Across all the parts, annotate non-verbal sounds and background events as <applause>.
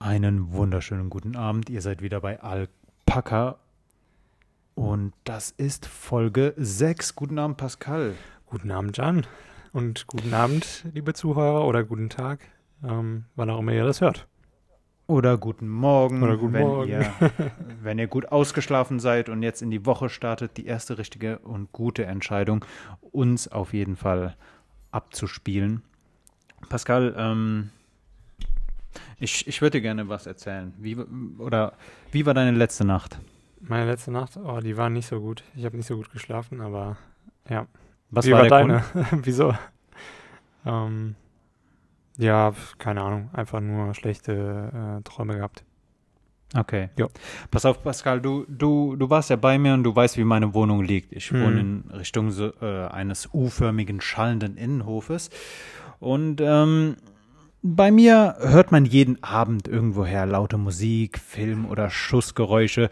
Einen wunderschönen guten Abend. Ihr seid wieder bei Alpaka und das ist Folge 6. Guten Abend, Pascal. Guten Abend, Jan. Und guten Abend, liebe Zuhörer, oder guten Tag, ähm, wann auch immer ihr das hört. Oder guten Morgen, Oder guten wenn, Morgen. Ihr, <laughs> wenn ihr gut ausgeschlafen seid und jetzt in die Woche startet. Die erste richtige und gute Entscheidung, uns auf jeden Fall abzuspielen. Pascal, ähm, ich, ich würde dir gerne was erzählen. Wie, oder wie war deine letzte Nacht? Meine letzte Nacht, oh, die war nicht so gut. Ich habe nicht so gut geschlafen, aber ja. Was Wie war, war deine? <laughs> Wieso? Ähm, ja, keine Ahnung. Einfach nur schlechte äh, Träume gehabt. Okay. Ja. Pass auf, Pascal, du, du, du warst ja bei mir und du weißt, wie meine Wohnung liegt. Ich Mhm. wohne in Richtung so, äh, eines U-förmigen, schallenden Innenhofes. Und ähm, bei mir hört man jeden Abend irgendwoher laute Musik, Film oder Schussgeräusche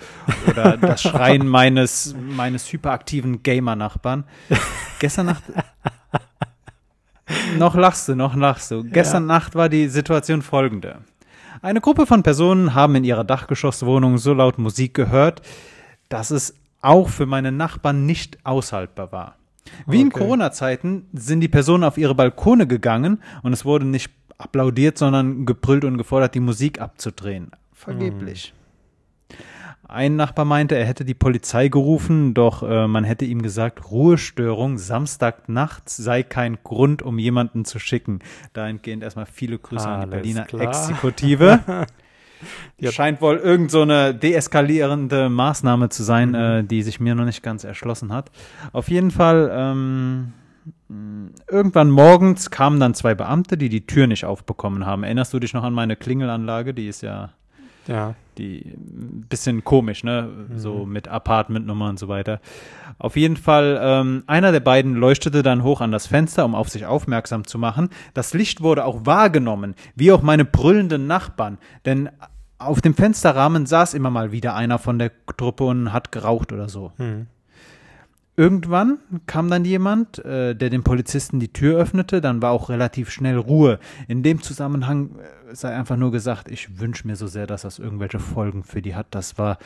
oder das <laughs> Schreien meines, meines hyperaktiven Gamer-Nachbarn. Gestern Nacht. noch lachst du, noch lachst du. Gestern Nacht war die Situation folgende. Eine Gruppe von Personen haben in ihrer Dachgeschosswohnung so laut Musik gehört, dass es auch für meine Nachbarn nicht aushaltbar war. Wie in Okay. Corona-Zeiten sind die Personen auf ihre Balkone gegangen und es wurde nicht applaudiert, sondern gebrüllt und gefordert, die Musik abzudrehen. Vergeblich. Ein Nachbar meinte, er hätte die Polizei gerufen, doch äh, man hätte ihm gesagt, Ruhestörung Samstag nachts sei kein Grund, um jemanden zu schicken. Dahingehend erstmal viele Grüße an die Alles Berliner klar. Exekutive. <laughs> Ja. Scheint wohl irgend so eine deeskalierende Maßnahme zu sein, Mhm. äh, die sich mir noch nicht ganz erschlossen hat. Auf jeden Fall, ähm, irgendwann morgens kamen dann zwei Beamte, die die Tür nicht aufbekommen haben. Erinnerst du dich noch an meine Klingelanlage? Die ist ja Ja. die ein bisschen komisch, ne? So Mhm. mit Apartmentnummer und so weiter. Auf jeden Fall, ähm, einer der beiden leuchtete dann hoch an das Fenster, um auf sich aufmerksam zu machen. Das Licht wurde auch wahrgenommen, wie auch meine brüllenden Nachbarn. Denn auf dem Fensterrahmen saß immer mal wieder einer von der Truppe und hat geraucht oder so. Hm. Irgendwann kam dann jemand, äh, der dem Polizisten die Tür öffnete, dann war auch relativ schnell Ruhe. In dem Zusammenhang äh, sei einfach nur gesagt, ich wünsche mir so sehr, dass das irgendwelche Folgen für die hat. Das war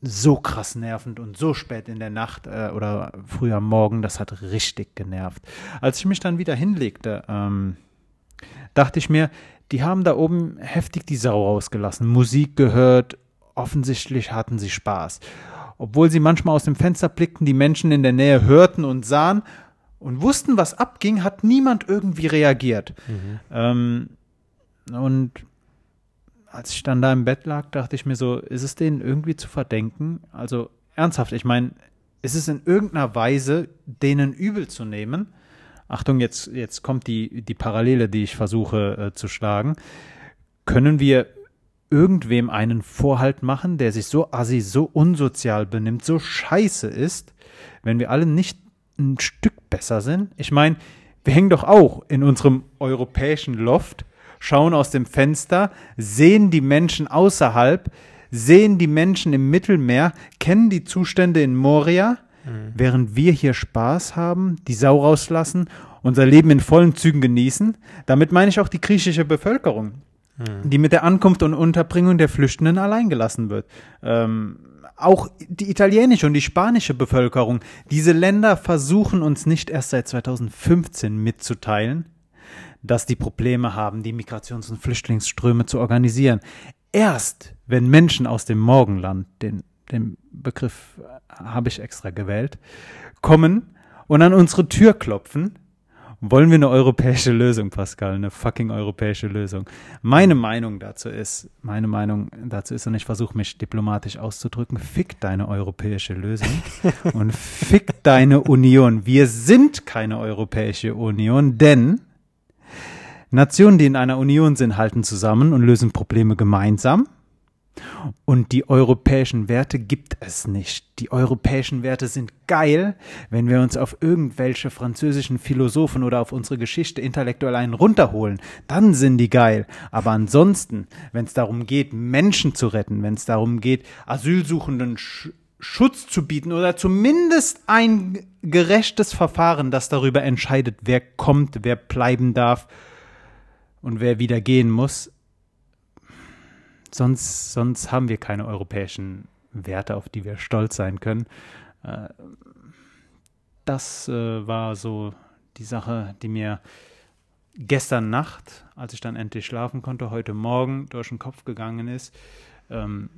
so krass nervend und so spät in der Nacht äh, oder früh am Morgen, das hat richtig genervt. Als ich mich dann wieder hinlegte, ähm, dachte ich mir, die haben da oben heftig die Sau rausgelassen, Musik gehört, offensichtlich hatten sie Spaß. Obwohl sie manchmal aus dem Fenster blickten, die Menschen in der Nähe hörten und sahen und wussten, was abging, hat niemand irgendwie reagiert. Mhm. Ähm, und als ich dann da im Bett lag, dachte ich mir so, ist es denen irgendwie zu verdenken? Also ernsthaft, ich meine, ist es in irgendeiner Weise denen übel zu nehmen? Achtung, jetzt, jetzt kommt die, die Parallele, die ich versuche äh, zu schlagen. Können wir irgendwem einen Vorhalt machen, der sich so assi, so unsozial benimmt, so scheiße ist, wenn wir alle nicht ein Stück besser sind? Ich meine, wir hängen doch auch in unserem europäischen Loft, schauen aus dem Fenster, sehen die Menschen außerhalb, sehen die Menschen im Mittelmeer, kennen die Zustände in Moria, während wir hier Spaß haben, die Sau rauslassen, unser Leben in vollen Zügen genießen. Damit meine ich auch die griechische Bevölkerung die mit der Ankunft und Unterbringung der Flüchtenden alleingelassen wird. Ähm, auch die italienische und die spanische Bevölkerung. Diese Länder versuchen uns nicht erst seit 2015 mitzuteilen, dass die Probleme haben, die Migrations- und Flüchtlingsströme zu organisieren. Erst wenn Menschen aus dem Morgenland, den, den Begriff äh, habe ich extra gewählt, kommen und an unsere Tür klopfen, wollen wir eine europäische Lösung, Pascal, eine fucking europäische Lösung. Meine Meinung dazu ist, meine Meinung dazu ist, und ich versuche mich diplomatisch auszudrücken, fick deine europäische Lösung <laughs> und fick deine Union. Wir sind keine europäische Union, denn Nationen, die in einer Union sind, halten zusammen und lösen Probleme gemeinsam. Und die europäischen Werte gibt es nicht. Die europäischen Werte sind geil, wenn wir uns auf irgendwelche französischen Philosophen oder auf unsere Geschichte intellektuell einen runterholen. Dann sind die geil. Aber ansonsten, wenn es darum geht, Menschen zu retten, wenn es darum geht, Asylsuchenden Sch Schutz zu bieten oder zumindest ein gerechtes Verfahren, das darüber entscheidet, wer kommt, wer bleiben darf und wer wieder gehen muss, sonst, sonst haben wir keine europäischen Werte, auf die wir stolz sein können. Äh, das äh, war so die Sache, die mir gestern Nacht, als ich dann endlich schlafen konnte, heute Morgen durch den Kopf gegangen ist. Ähm,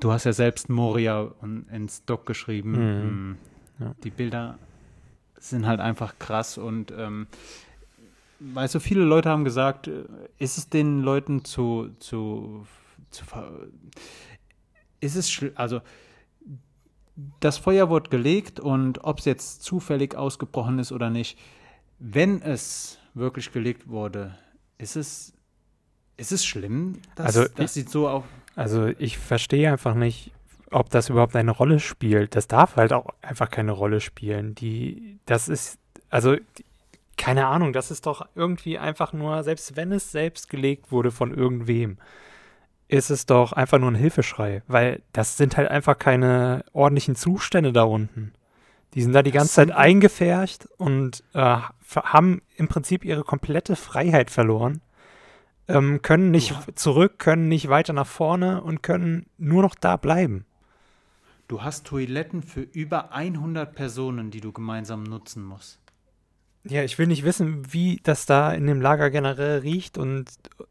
du hast ja selbst Moria ins Doc geschrieben. Mhm. Ja. Die Bilder sind halt einfach krass und ähm, weißt du, viele Leute haben gesagt, äh, ist es den Leuten zu, zu, zu ist es, also das Feuer wurde gelegt und ob es jetzt zufällig ausgebrochen ist oder nicht, wenn es wirklich gelegt wurde, ist es, ist es schlimm, dass also das sieht so auf. Also ich verstehe einfach nicht, ob das überhaupt eine Rolle spielt. Das darf halt auch einfach keine Rolle spielen. Die, das ist, also keine Ahnung, das ist doch irgendwie einfach nur, selbst wenn es selbst gelegt wurde von irgendwem, ist es doch einfach nur ein Hilfeschrei, weil das sind halt einfach keine ordentlichen Zustände da unten. Die sind da die ganze Zeit eingefärcht und äh, haben im Prinzip ihre komplette Freiheit verloren, ähm, können nicht ja. zurück, können nicht weiter nach vorne und können nur noch da bleiben. Du hast Toiletten für über 100 Personen, die du gemeinsam nutzen musst. Ja, ich will nicht wissen, wie das da in dem Lager generell riecht und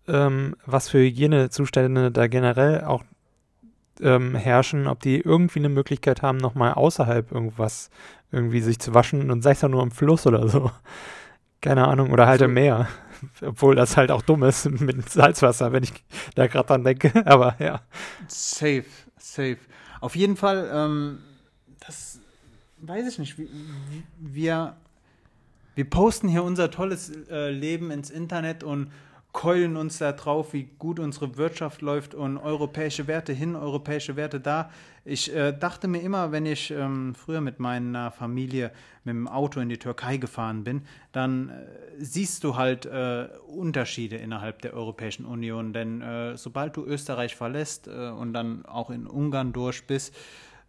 ähm, was für Hygienezustände da generell auch ähm, herrschen, ob die irgendwie eine Möglichkeit haben, nochmal außerhalb irgendwas irgendwie sich zu waschen und sei es ja nur im Fluss oder so. Keine Ahnung, oder halt im Meer. <laughs> Obwohl das halt auch dumm ist <laughs> mit Salzwasser, wenn ich da gerade dran denke. <laughs> Aber ja. Safe, safe. Auf jeden Fall, ähm, das weiß ich nicht. Wir wir posten hier unser tolles äh, Leben ins Internet und keulen uns da drauf, wie gut unsere Wirtschaft läuft und europäische Werte hin, europäische Werte da. Ich äh, dachte mir immer, wenn ich ähm, früher mit meiner Familie mit dem Auto in die Türkei gefahren bin, dann äh, siehst du halt äh, Unterschiede innerhalb der Europäischen Union. Denn äh, sobald du Österreich verlässt äh, und dann auch in Ungarn durch bist,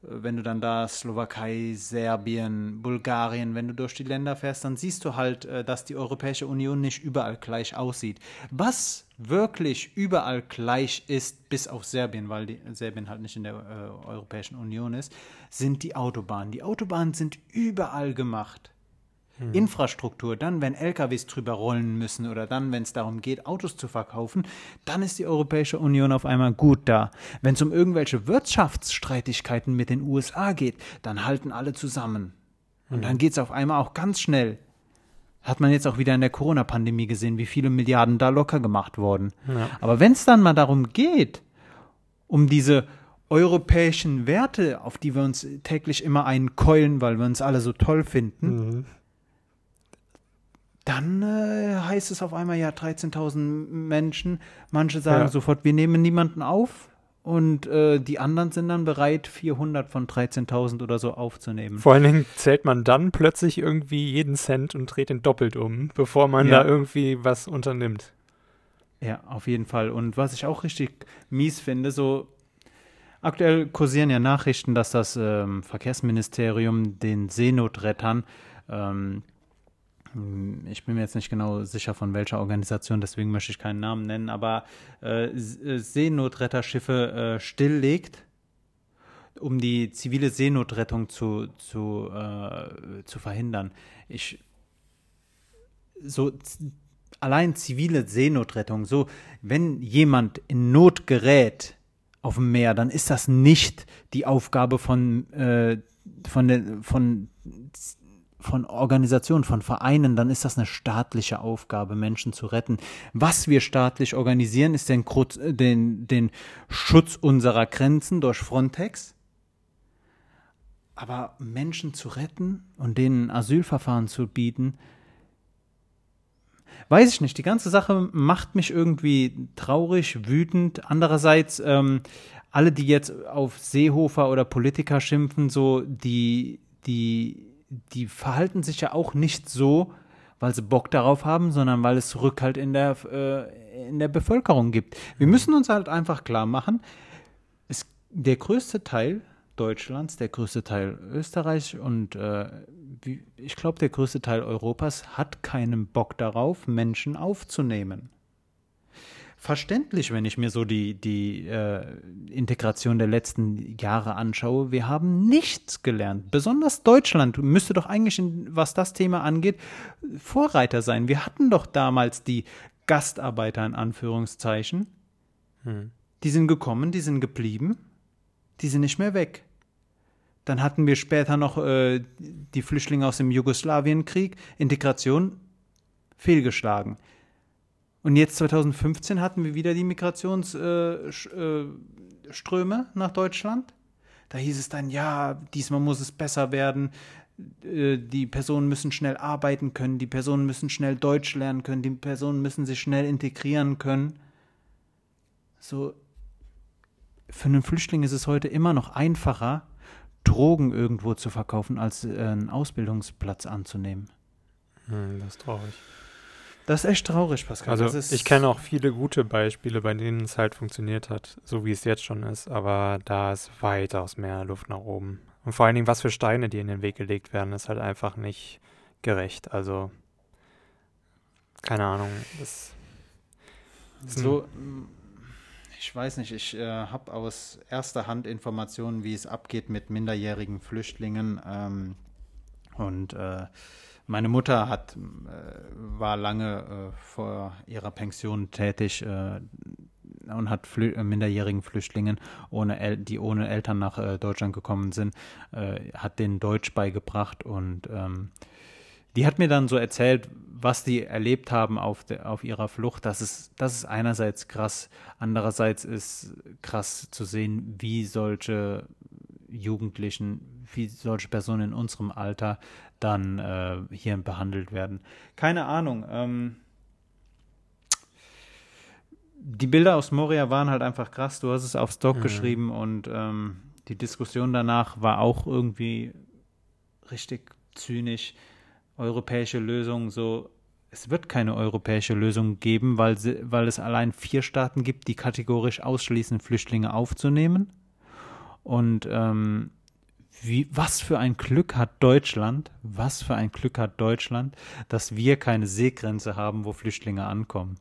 wenn du dann da Slowakei, Serbien, Bulgarien, wenn du durch die Länder fährst, dann siehst du halt, äh, dass die Europäische Union nicht überall gleich aussieht. Was wirklich überall gleich ist, bis auf Serbien, weil die, Serbien halt nicht in der äh, Europäischen Union ist, sind die Autobahnen. Die Autobahnen sind überall gemacht. Mhm. Infrastruktur, dann, wenn LKWs drüber rollen müssen oder dann, wenn es darum geht, Autos zu verkaufen, dann ist die Europäische Union auf einmal gut da. Wenn es um irgendwelche Wirtschaftsstreitigkeiten mit den USA geht, dann halten alle zusammen. Und mhm. dann geht es auf einmal auch ganz schnell. Hat man jetzt auch wieder in der Corona-Pandemie gesehen, wie viele Milliarden da locker gemacht wurden. Ja. Aber wenn es dann mal darum geht, um diese europäischen Werte, auf die wir uns täglich immer einkeulen, weil wir uns alle so toll finden, mhm dann äh, heißt es auf einmal ja 13.000 Menschen. Manche sagen ja. sofort, wir nehmen niemanden auf. Und äh, die anderen sind dann bereit, 400 von 13.000 oder so aufzunehmen. Vor allen Dingen zählt man dann plötzlich irgendwie jeden Cent und dreht ihn doppelt um, bevor man ja. da irgendwie was unternimmt. Ja, auf jeden Fall. Und was ich auch richtig mies finde, so aktuell kursieren ja Nachrichten, dass das ähm, Verkehrsministerium den Seenotrettern ähm, hm, ich bin mir jetzt nicht genau sicher, von welcher Organisation, deswegen möchte ich keinen Namen nennen, aber äh, äh, Seenotretterschiffe äh, stilllegt, um die zivile Seenotrettung zu, zu, äh, zu verhindern. Ich so allein zivile Seenotrettung, so wenn jemand in Not gerät auf dem Meer, dann ist das nicht die Aufgabe von, äh, von, von von Organisationen, von Vereinen, dann ist das eine staatliche Aufgabe, Menschen zu retten. Was wir staatlich organisieren, ist den, den, den Schutz unserer Grenzen durch Frontex. Aber Menschen zu retten und denen Asylverfahren zu bieten, weiß ich nicht. Die ganze Sache macht mich irgendwie traurig, wütend. Andererseits, ähm, alle, die jetzt auf Seehofer oder Politiker schimpfen, so die, die die verhalten sich ja auch nicht so, weil sie Bock darauf haben, sondern weil es Rückhalt in der, äh, in der Bevölkerung gibt. Wir mhm. müssen uns halt einfach klar machen, es, der größte Teil Deutschlands, der größte Teil Österreich und äh, wie, ich glaube, der größte Teil Europas hat keinen Bock darauf, Menschen aufzunehmen. Verständlich, wenn ich mir so die, die äh, Integration der letzten Jahre anschaue. Wir haben nichts gelernt. Besonders Deutschland müsste doch eigentlich, was das Thema angeht, Vorreiter sein. Wir hatten doch damals die Gastarbeiter in Anführungszeichen. Hm. Die sind gekommen, die sind geblieben, die sind nicht mehr weg. Dann hatten wir später noch äh, die Flüchtlinge aus dem Jugoslawienkrieg, Integration fehlgeschlagen. Und jetzt 2015 hatten wir wieder die Migrationsströme äh, äh, nach Deutschland. Da hieß es dann, ja, diesmal muss es besser werden. Äh, die Personen müssen schnell arbeiten können, die Personen müssen schnell Deutsch lernen können, die Personen müssen sich schnell integrieren können. So, für einen Flüchtling ist es heute immer noch einfacher, Drogen irgendwo zu verkaufen, als einen Ausbildungsplatz anzunehmen. Hm, das ist traurig. Das ist echt traurig, Pascal. Also ich kenne auch viele gute Beispiele, bei denen es halt funktioniert hat, so wie es jetzt schon ist, aber da ist weitaus mehr Luft nach oben. Und vor allen Dingen, was für Steine, die in den Weg gelegt werden, ist halt einfach nicht gerecht. Also, keine Ahnung. Das, das so, ich weiß nicht, ich äh, habe aus erster Hand Informationen, wie es abgeht mit minderjährigen Flüchtlingen. Ähm, und äh, meine Mutter hat, äh, war lange äh, vor ihrer Pension tätig äh, und hat Flü äh, minderjährigen Flüchtlingen, ohne die ohne Eltern nach äh, Deutschland gekommen sind, äh, hat denen Deutsch beigebracht und ähm, die hat mir dann so erzählt, was die erlebt haben auf, de, auf ihrer Flucht. Das ist, das ist einerseits krass, andererseits ist krass zu sehen, wie solche Jugendlichen, wie solche Personen in unserem Alter dann äh, hier behandelt werden. Keine Ahnung. Ähm, die Bilder aus Moria waren halt einfach krass. Du hast es aufs Doc mhm. geschrieben und ähm, die Diskussion danach war auch irgendwie richtig zynisch. Europäische Lösung, so es wird keine europäische Lösung geben, weil, weil es allein vier Staaten gibt, die kategorisch ausschließen, Flüchtlinge aufzunehmen. Und ähm, wie, was für ein Glück hat Deutschland, was für ein Glück hat Deutschland, dass wir keine Seegrenze haben, wo Flüchtlinge ankommen.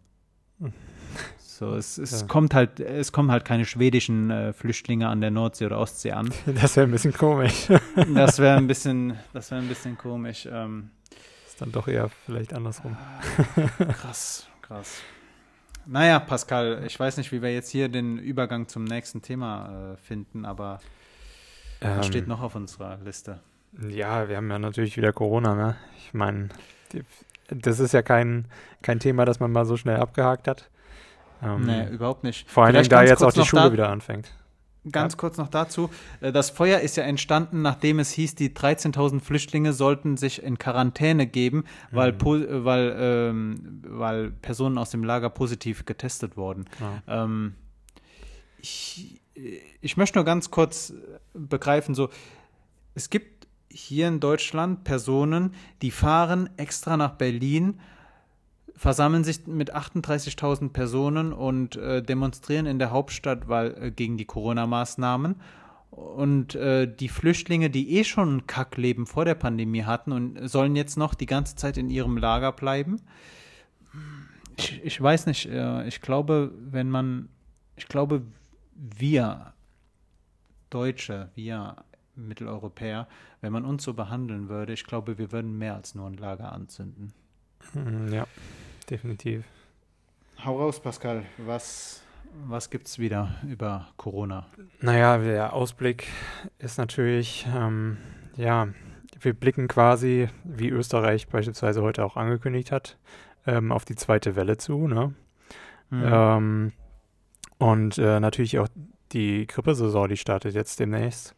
So, es, es ja. kommt halt, es kommen halt keine schwedischen äh, Flüchtlinge an der Nordsee oder Ostsee an. <laughs> Das wäre ein bisschen komisch. <laughs> das wäre ein bisschen, das wäre ein bisschen komisch. Ähm, ist dann doch eher vielleicht andersrum. krass, krass. Naja, Pascal, ich weiß nicht, wie wir jetzt hier den Übergang zum nächsten Thema äh, finden, aber ähm, was steht noch auf unserer Liste? Ja, wir haben ja natürlich wieder Corona, ne? Ich meine, das ist ja kein, kein Thema, das man mal so schnell abgehakt hat. Ähm, nee, überhaupt nicht. Vor allem, da jetzt auch die Schule da, wieder anfängt. Ganz ja. kurz noch dazu. Äh, das Feuer ist ja entstanden, nachdem es hieß, die 13.000 Flüchtlinge sollten sich in Quarantäne geben, weil, mhm. weil, ähm, weil Personen aus dem Lager positiv getestet wurden. Ja. Ähm, ich, ich möchte nur ganz kurz begreifen, so, es gibt hier in Deutschland Personen, die fahren extra nach Berlin, versammeln sich mit 38.000 Personen und äh, demonstrieren in der Hauptstadt weil, äh, gegen die Corona-Maßnahmen. Und äh, die Flüchtlinge, die eh schon ein Kackleben vor der Pandemie hatten und sollen jetzt noch die ganze Zeit in ihrem Lager bleiben. Ich, ich weiß nicht, äh, ich glaube, wenn man, ich glaube, wir Deutsche, wir Mitteleuropäer, wenn man uns so behandeln würde, ich glaube, wir würden mehr als nur ein Lager anzünden. Hm, ja definitiv. Hau raus, Pascal. Was, was gibt es wieder über Corona? Naja, der Ausblick ist natürlich, ähm, ja, wir blicken quasi, wie Österreich beispielsweise heute auch angekündigt hat, ähm, auf die zweite Welle zu. Ne? Mhm. Ähm, und äh, natürlich auch die Grippesaison, die startet jetzt demnächst.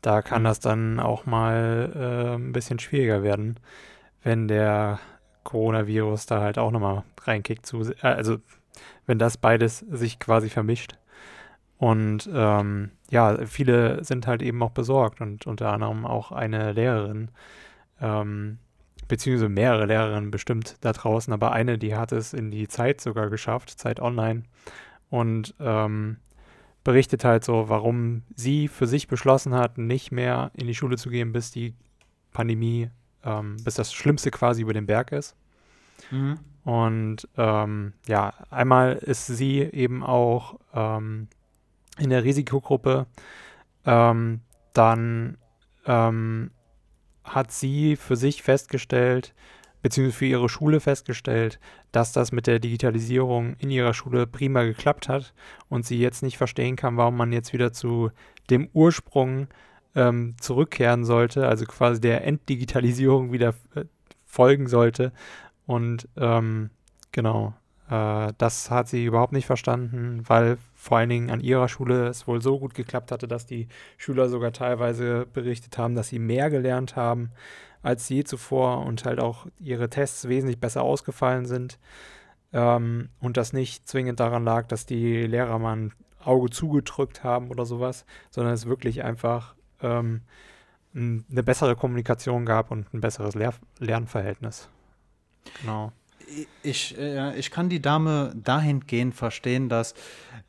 Da kann mhm. das dann auch mal äh, ein bisschen schwieriger werden, wenn der Coronavirus da halt auch nochmal reinkickt. Zu, äh, also wenn das beides sich quasi vermischt. Und ähm, ja, viele sind halt eben auch besorgt und unter anderem auch eine Lehrerin, ähm, beziehungsweise mehrere Lehrerinnen bestimmt da draußen, aber eine, die hat es in die Zeit sogar geschafft, Zeit Online, und ähm, berichtet halt so, warum sie für sich beschlossen hat, nicht mehr in die Schule zu gehen, bis die Pandemie ähm, bis das Schlimmste quasi über den Berg ist. Mhm. Und ähm, ja, einmal ist sie eben auch ähm, in der Risikogruppe. Ähm, dann ähm, hat sie für sich festgestellt, beziehungsweise für ihre Schule festgestellt, dass das mit der Digitalisierung in ihrer Schule prima geklappt hat und sie jetzt nicht verstehen kann, warum man jetzt wieder zu dem Ursprung ähm, zurückkehren sollte, also quasi der Enddigitalisierung wieder äh, folgen sollte. Und ähm, genau, äh, das hat sie überhaupt nicht verstanden, weil vor allen Dingen an ihrer Schule es wohl so gut geklappt hatte, dass die Schüler sogar teilweise berichtet haben, dass sie mehr gelernt haben als je zuvor und halt auch ihre Tests wesentlich besser ausgefallen sind. Ähm, und das nicht zwingend daran lag, dass die Lehrer mal ein Auge zugedrückt haben oder sowas, sondern es wirklich einfach ähm, eine bessere Kommunikation gab und ein besseres Lehr Lernverhältnis. Genau. Ich, äh, ich kann die Dame dahingehend verstehen, dass,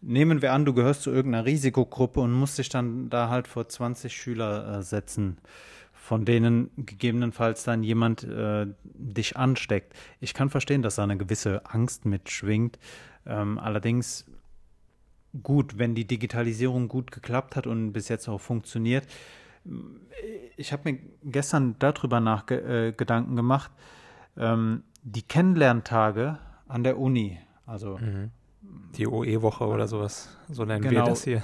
nehmen wir an, du gehörst zu irgendeiner Risikogruppe und musst dich dann da halt vor 20 Schüler äh, setzen von denen gegebenenfalls dann jemand äh, dich ansteckt. Ich kann verstehen, dass da eine gewisse Angst mitschwingt. Ähm, allerdings gut, wenn die Digitalisierung gut geklappt hat und bis jetzt auch funktioniert. Ich habe mir gestern darüber nach äh, Gedanken gemacht. Ähm, die Kennenlerntage an der Uni, also mhm. die OE-Woche oder sowas, so nennen genau, wir das hier.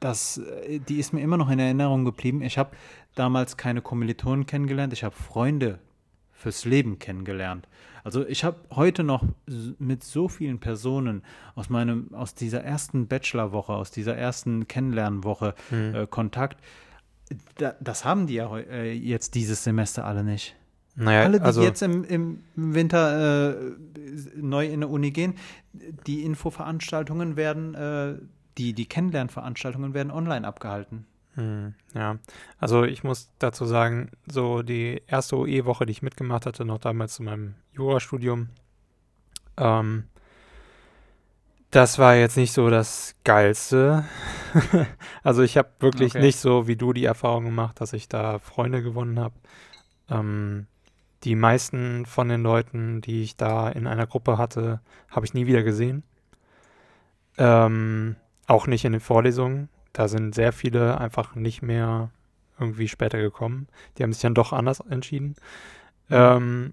Das, äh, die ist mir immer noch in Erinnerung geblieben. Ich habe damals keine Kommilitonen kennengelernt, ich habe Freunde fürs Leben kennengelernt. Also ich habe heute noch mit so vielen Personen aus meinem, aus dieser ersten Bachelorwoche, aus dieser ersten Kennenlernwoche mhm. äh, Kontakt. Da, das haben die ja äh, jetzt dieses Semester alle nicht. Naja, alle, die also, jetzt im, im Winter äh, neu in der Uni gehen, die Infoveranstaltungen werden, äh, die, die Kennenlernveranstaltungen werden online abgehalten. Hm, ja, also ich muss dazu sagen, so die erste OE-Woche, die ich mitgemacht hatte, noch damals zu meinem Jurastudium, ähm, das war jetzt nicht so das Geilste. <laughs> also ich habe wirklich okay. nicht so wie du die Erfahrung gemacht, dass ich da Freunde gewonnen habe. Ähm, die meisten von den Leuten, die ich da in einer Gruppe hatte, habe ich nie wieder gesehen. Ähm, auch nicht in den Vorlesungen. Da sind sehr viele einfach nicht mehr irgendwie später gekommen. Die haben sich dann doch anders entschieden. Mhm. Ähm,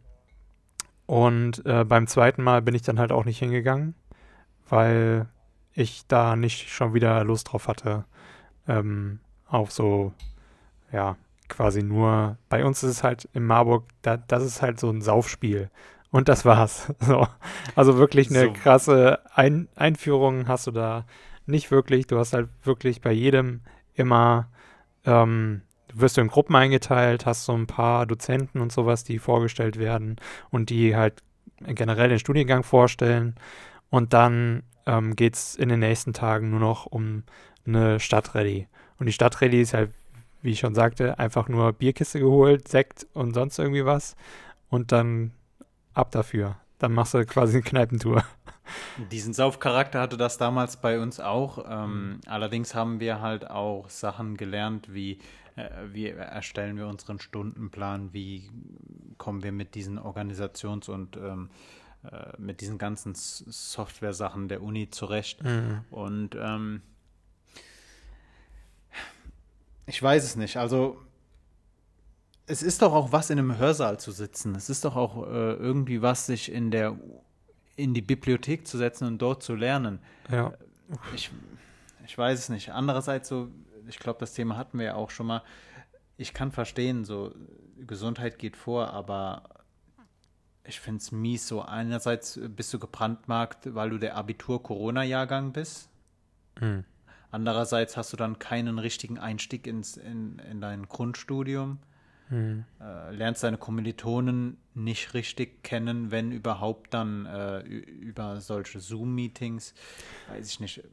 und äh, beim zweiten Mal bin ich dann halt auch nicht hingegangen, weil ich da nicht schon wieder Lust drauf hatte, ähm, auf so, ja, quasi nur, bei uns ist es halt in Marburg, da, das ist halt so ein Saufspiel. Und das war's. <laughs> So. Also wirklich eine so. krasse Ein Einführung hast du da nicht wirklich. Du hast halt wirklich bei jedem immer, ähm, wirst du in Gruppen eingeteilt, hast so ein paar Dozenten und sowas, die vorgestellt werden und die halt generell den Studiengang vorstellen. Und dann ähm, geht es in den nächsten Tagen nur noch um eine Stadtrallye. Und die Stadtrallye ist halt, wie ich schon sagte, einfach nur Bierkiste geholt, Sekt und sonst irgendwie was. Und dann ab dafür. Dann machst du quasi eine Kneipentour. Diesen Saufcharakter hatte das damals bei uns auch. Ähm, mhm. Allerdings haben wir halt auch Sachen gelernt, wie äh, wie erstellen wir unseren Stundenplan, wie kommen wir mit diesen Organisations- und ähm, äh, mit diesen ganzen Software-Sachen der Uni zurecht. Mhm. Und ähm, ich weiß es nicht. Also es ist doch auch was in einem Hörsaal zu sitzen. Es ist doch auch äh, irgendwie was, sich in der in die Bibliothek zu setzen und dort zu lernen. Ja. Ich, ich weiß es nicht. Andererseits so, ich glaube, das Thema hatten wir ja auch schon mal. Ich kann verstehen, so Gesundheit geht vor, aber ich finde es mies. So einerseits bist du gebrandmarkt, weil du der Abitur-Corona-Jahrgang bist. Mhm. Andererseits hast du dann keinen richtigen Einstieg ins, in, in dein Grundstudium. Mhm. Äh, lernst deine Kommilitonen nicht richtig kennen, wenn überhaupt dann äh, über solche Zoom-Meetings, weiß ich nicht.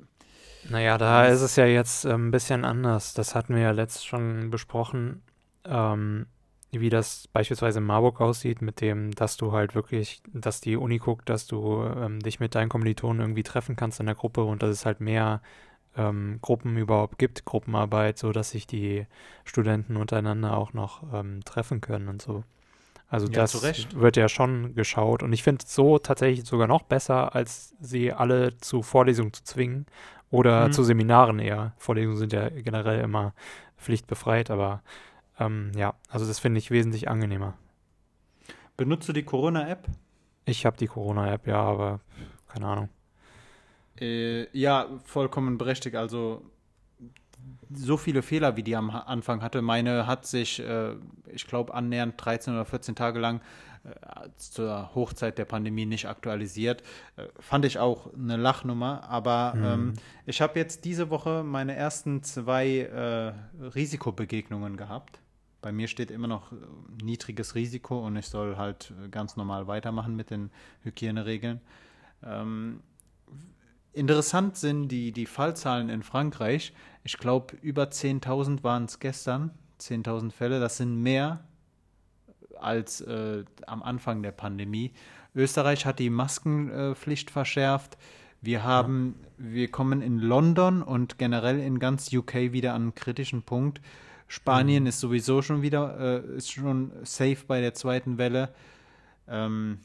Naja, da ist es ja jetzt äh, ein bisschen anders. Das hatten wir ja letzt schon besprochen, ähm, wie das beispielsweise in Marburg aussieht, mit dem, dass du halt wirklich, dass die Uni guckt, dass du ähm, dich mit deinen Kommilitonen irgendwie treffen kannst in der Gruppe und das ist halt mehr ähm, Gruppen überhaupt gibt, Gruppenarbeit, so dass sich die Studenten untereinander auch noch ähm, treffen können und so. Also Ja, das wird ja schon geschaut. Und ich finde es so tatsächlich sogar noch besser, als sie alle zu Vorlesungen zu zwingen oder Mhm. zu Seminaren eher. Vorlesungen sind ja generell immer pflichtbefreit, aber ähm, ja, also das finde ich wesentlich angenehmer. Benutzt du die Corona-App? Ich habe die Corona-App, ja, aber keine Ahnung. Äh, ja, vollkommen berechtigt. Also so viele Fehler, wie die am Anfang hatte. Meine hat sich, äh, ich glaube, annähernd 13 oder 14 Tage lang äh, zur Hochzeit der Pandemie nicht aktualisiert. Äh, fand ich auch eine Lachnummer. Aber ähm, ich habe jetzt diese Woche meine ersten zwei äh, Risikobegegnungen gehabt. Bei mir steht immer noch äh, niedriges Risiko und ich soll halt äh, ganz normal weitermachen mit den Hygieneregeln. Ähm, Interessant sind die, die Fallzahlen in Frankreich. Ich glaube, über 10.000 waren es gestern. 10.000 Fälle. Das sind mehr als äh, am Anfang der Pandemie. Österreich hat die Maskenpflicht verschärft. Wir haben, wir kommen in London und generell in ganz UK wieder an einen kritischen Punkt. Spanien ist sowieso schon wieder, äh, ist schon safe bei der zweiten Welle. Ähm,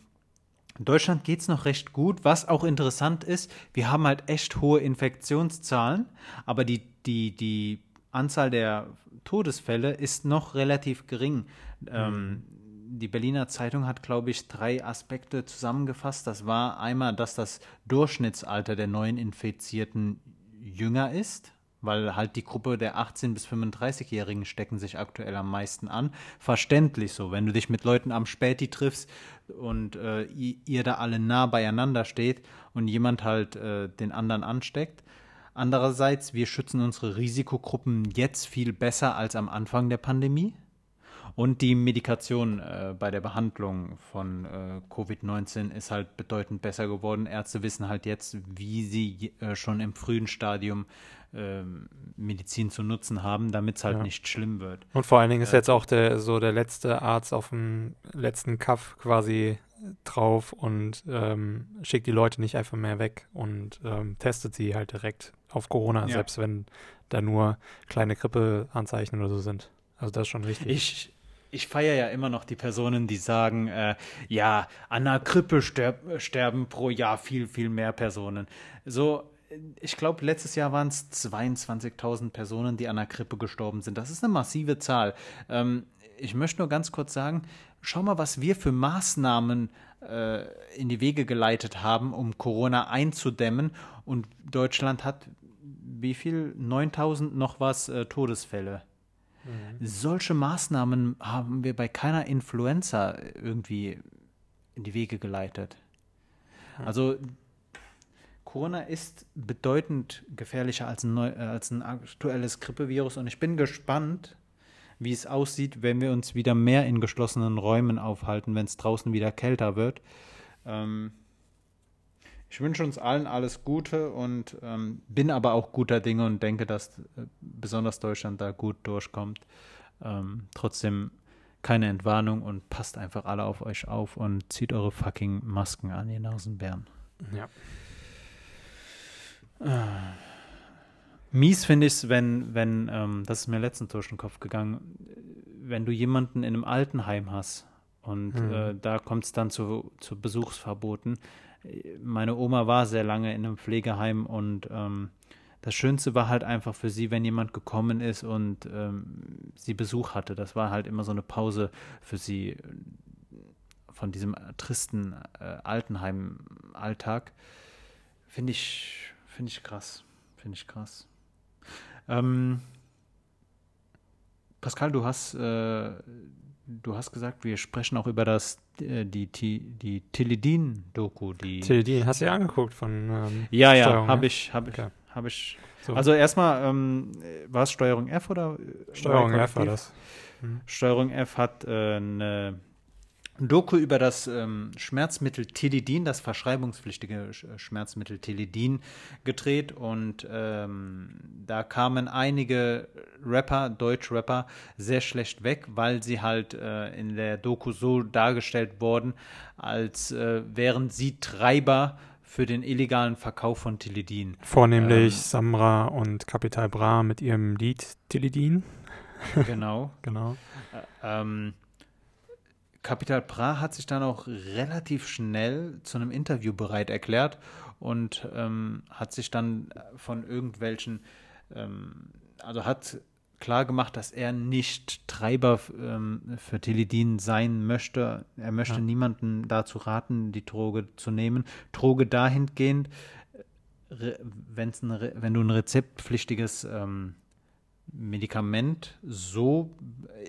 in Deutschland geht es noch recht gut. Was auch interessant ist, wir haben halt echt hohe Infektionszahlen, aber die, die, die Anzahl der Todesfälle ist noch relativ gering. Ähm, die Berliner Zeitung hat, glaube ich, drei Aspekte zusammengefasst. Das war einmal, dass das Durchschnittsalter der neuen Infizierten jünger ist, weil halt die Gruppe der 18- bis 35-Jährigen stecken sich aktuell am meisten an. Verständlich so, wenn du dich mit Leuten am Späti triffst und äh, ihr da alle nah beieinander steht und jemand halt äh, den anderen ansteckt. Andererseits, wir schützen unsere Risikogruppen jetzt viel besser als am Anfang der Pandemie. Und die Medikation äh, bei der Behandlung von äh, Covid-19 ist halt bedeutend besser geworden. Ärzte wissen halt jetzt, wie sie äh, schon im frühen Stadium ähm, Medizin zu nutzen haben, damit es halt Ja. nicht schlimm wird. Und vor allen Dingen ist Äh, jetzt auch der so der letzte Arzt auf dem letzten Kaff quasi drauf und ähm, schickt die Leute nicht einfach mehr weg und ähm, testet sie halt direkt auf Corona, Ja. selbst wenn da nur kleine Grippeanzeichen oder so sind. Also das ist schon richtig. Ich, ich feiere ja immer noch die Personen, die sagen, äh, ja, an einer Grippe sterb, sterben pro Jahr viel, viel mehr Personen. So, ich glaube, letztes Jahr waren es 22.000 Personen, die an einer Grippe gestorben sind. Das ist eine massive Zahl. Ähm, ich möchte nur ganz kurz sagen, schau mal, was wir für Maßnahmen äh, in die Wege geleitet haben, um Corona einzudämmen. Und Deutschland hat wie viel? 9000 noch was äh, Todesfälle. Solche Maßnahmen haben wir bei keiner Influenza irgendwie in die Wege geleitet. Also Corona ist bedeutend gefährlicher als ein, neu, äh, als ein aktuelles Grippevirus und ich bin gespannt, wie es aussieht, wenn wir uns wieder mehr in geschlossenen Räumen aufhalten, wenn es draußen wieder kälter wird. Ähm, ich wünsche uns allen alles Gute und ähm, bin aber auch guter Dinge und denke, dass äh, besonders Deutschland da gut durchkommt. Ähm, trotzdem keine Entwarnung und passt einfach alle auf euch auf und zieht eure fucking Masken an, ihr Nasenbären. ja. Mies finde ich es, wenn, wenn, ähm, das ist mir letztens durch den Kopf gegangen, wenn du jemanden in einem Altenheim hast und Mhm. äh, da kommt es dann zu, zu Besuchsverboten. Meine Oma war sehr lange in einem Pflegeheim und ähm, das Schönste war halt einfach für sie, wenn jemand gekommen ist und ähm, sie Besuch hatte. Das war halt immer so eine Pause für sie äh, von diesem tristen äh, Altenheim-Alltag. Finde ich, finde ich krass. Finde ich krass. Ähm, Pascal, du hast, äh, du hast gesagt, wir sprechen auch über das, äh, die, die, die Tilidin-Doku. Die, Teledin hast du ja angeguckt von ähm, ja, ja, Steuerung, habe ne? ich, habe ich, Okay. habe ich. So. Also erstmal, ähm, war es Steuerung F oder? Steuerung oder F war das. Steuerung F hat äh, eine Doku über das ähm, Schmerzmittel Tilidin, das verschreibungspflichtige Sch- Schmerzmittel Tilidin, gedreht und ähm, da kamen einige Rapper, Deutsch-Rapper, sehr schlecht weg, weil sie halt äh, in der Doku so dargestellt wurden, als äh, wären sie Treiber für den illegalen Verkauf von Tilidin. Vornehmlich Ähm, Samra und Capital Bra mit ihrem Lied Teledin. genau. <laughs> Genau. Ähm, Capital Bra hat sich dann auch relativ schnell zu einem Interview bereit erklärt und ähm, hat sich dann von irgendwelchen, ähm, also hat klar gemacht, dass er nicht Treiber ähm, für Teledin sein möchte. Er möchte ja. niemanden dazu raten, die Droge zu nehmen. Droge dahingehend, wenn's ein, wenn du ein rezeptpflichtiges ähm, Medikament so,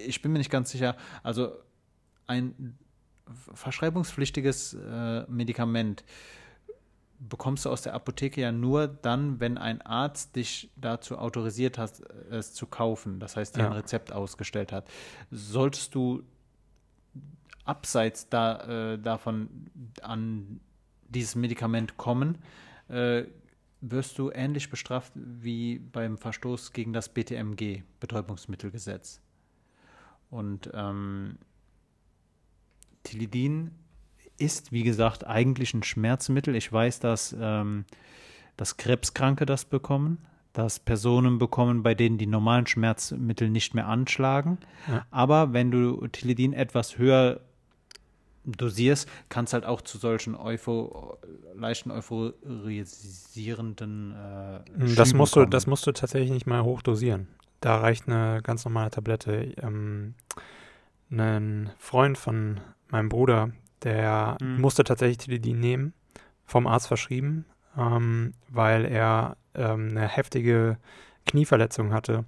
ich bin mir nicht ganz sicher, also ein verschreibungspflichtiges äh, Medikament bekommst du aus der Apotheke ja nur dann, wenn ein Arzt dich dazu autorisiert hat, es zu kaufen. Das heißt, dir ja. ein Rezept ausgestellt hat. Solltest du abseits da, äh, davon an dieses Medikament kommen, äh, wirst du ähnlich bestraft wie beim Verstoß gegen das BTMG, Betäubungsmittelgesetz. Und ähm, Tilidin ist, wie gesagt, eigentlich ein Schmerzmittel. Ich weiß, dass, ähm, dass Krebskranke das bekommen, dass Personen bekommen, bei denen die normalen Schmerzmittel nicht mehr anschlagen. Ja. Aber wenn du Tilidin etwas höher dosierst, kann es halt auch zu solchen Eupho leichten euphorisierenden äh, das musst kommen. du Das musst du tatsächlich nicht mal hochdosieren. Da reicht eine ganz normale Tablette. Ähm, ein Freund von meinem Bruder, der mhm. musste tatsächlich Tilidin nehmen, vom Arzt verschrieben, ähm, weil er ähm, eine heftige Knieverletzung hatte.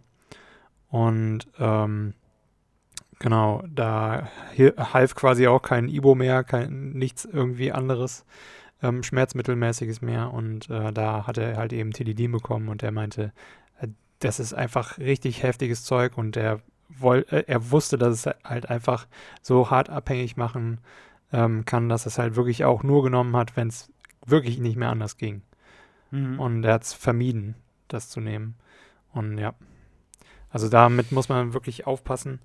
Und ähm, Genau, da half quasi auch kein Ibo mehr, kein, nichts irgendwie anderes ähm, Schmerzmittelmäßiges mehr. Und äh, da hat er halt eben Tilidin bekommen und er meinte, äh, das ist einfach richtig heftiges Zeug und er, äh, er wusste, dass es halt einfach so hart abhängig machen ähm, kann, dass es halt wirklich auch nur genommen hat, wenn es wirklich nicht mehr anders ging. Mhm. Und er hat es vermieden, das zu nehmen. Und ja, also damit muss man wirklich aufpassen.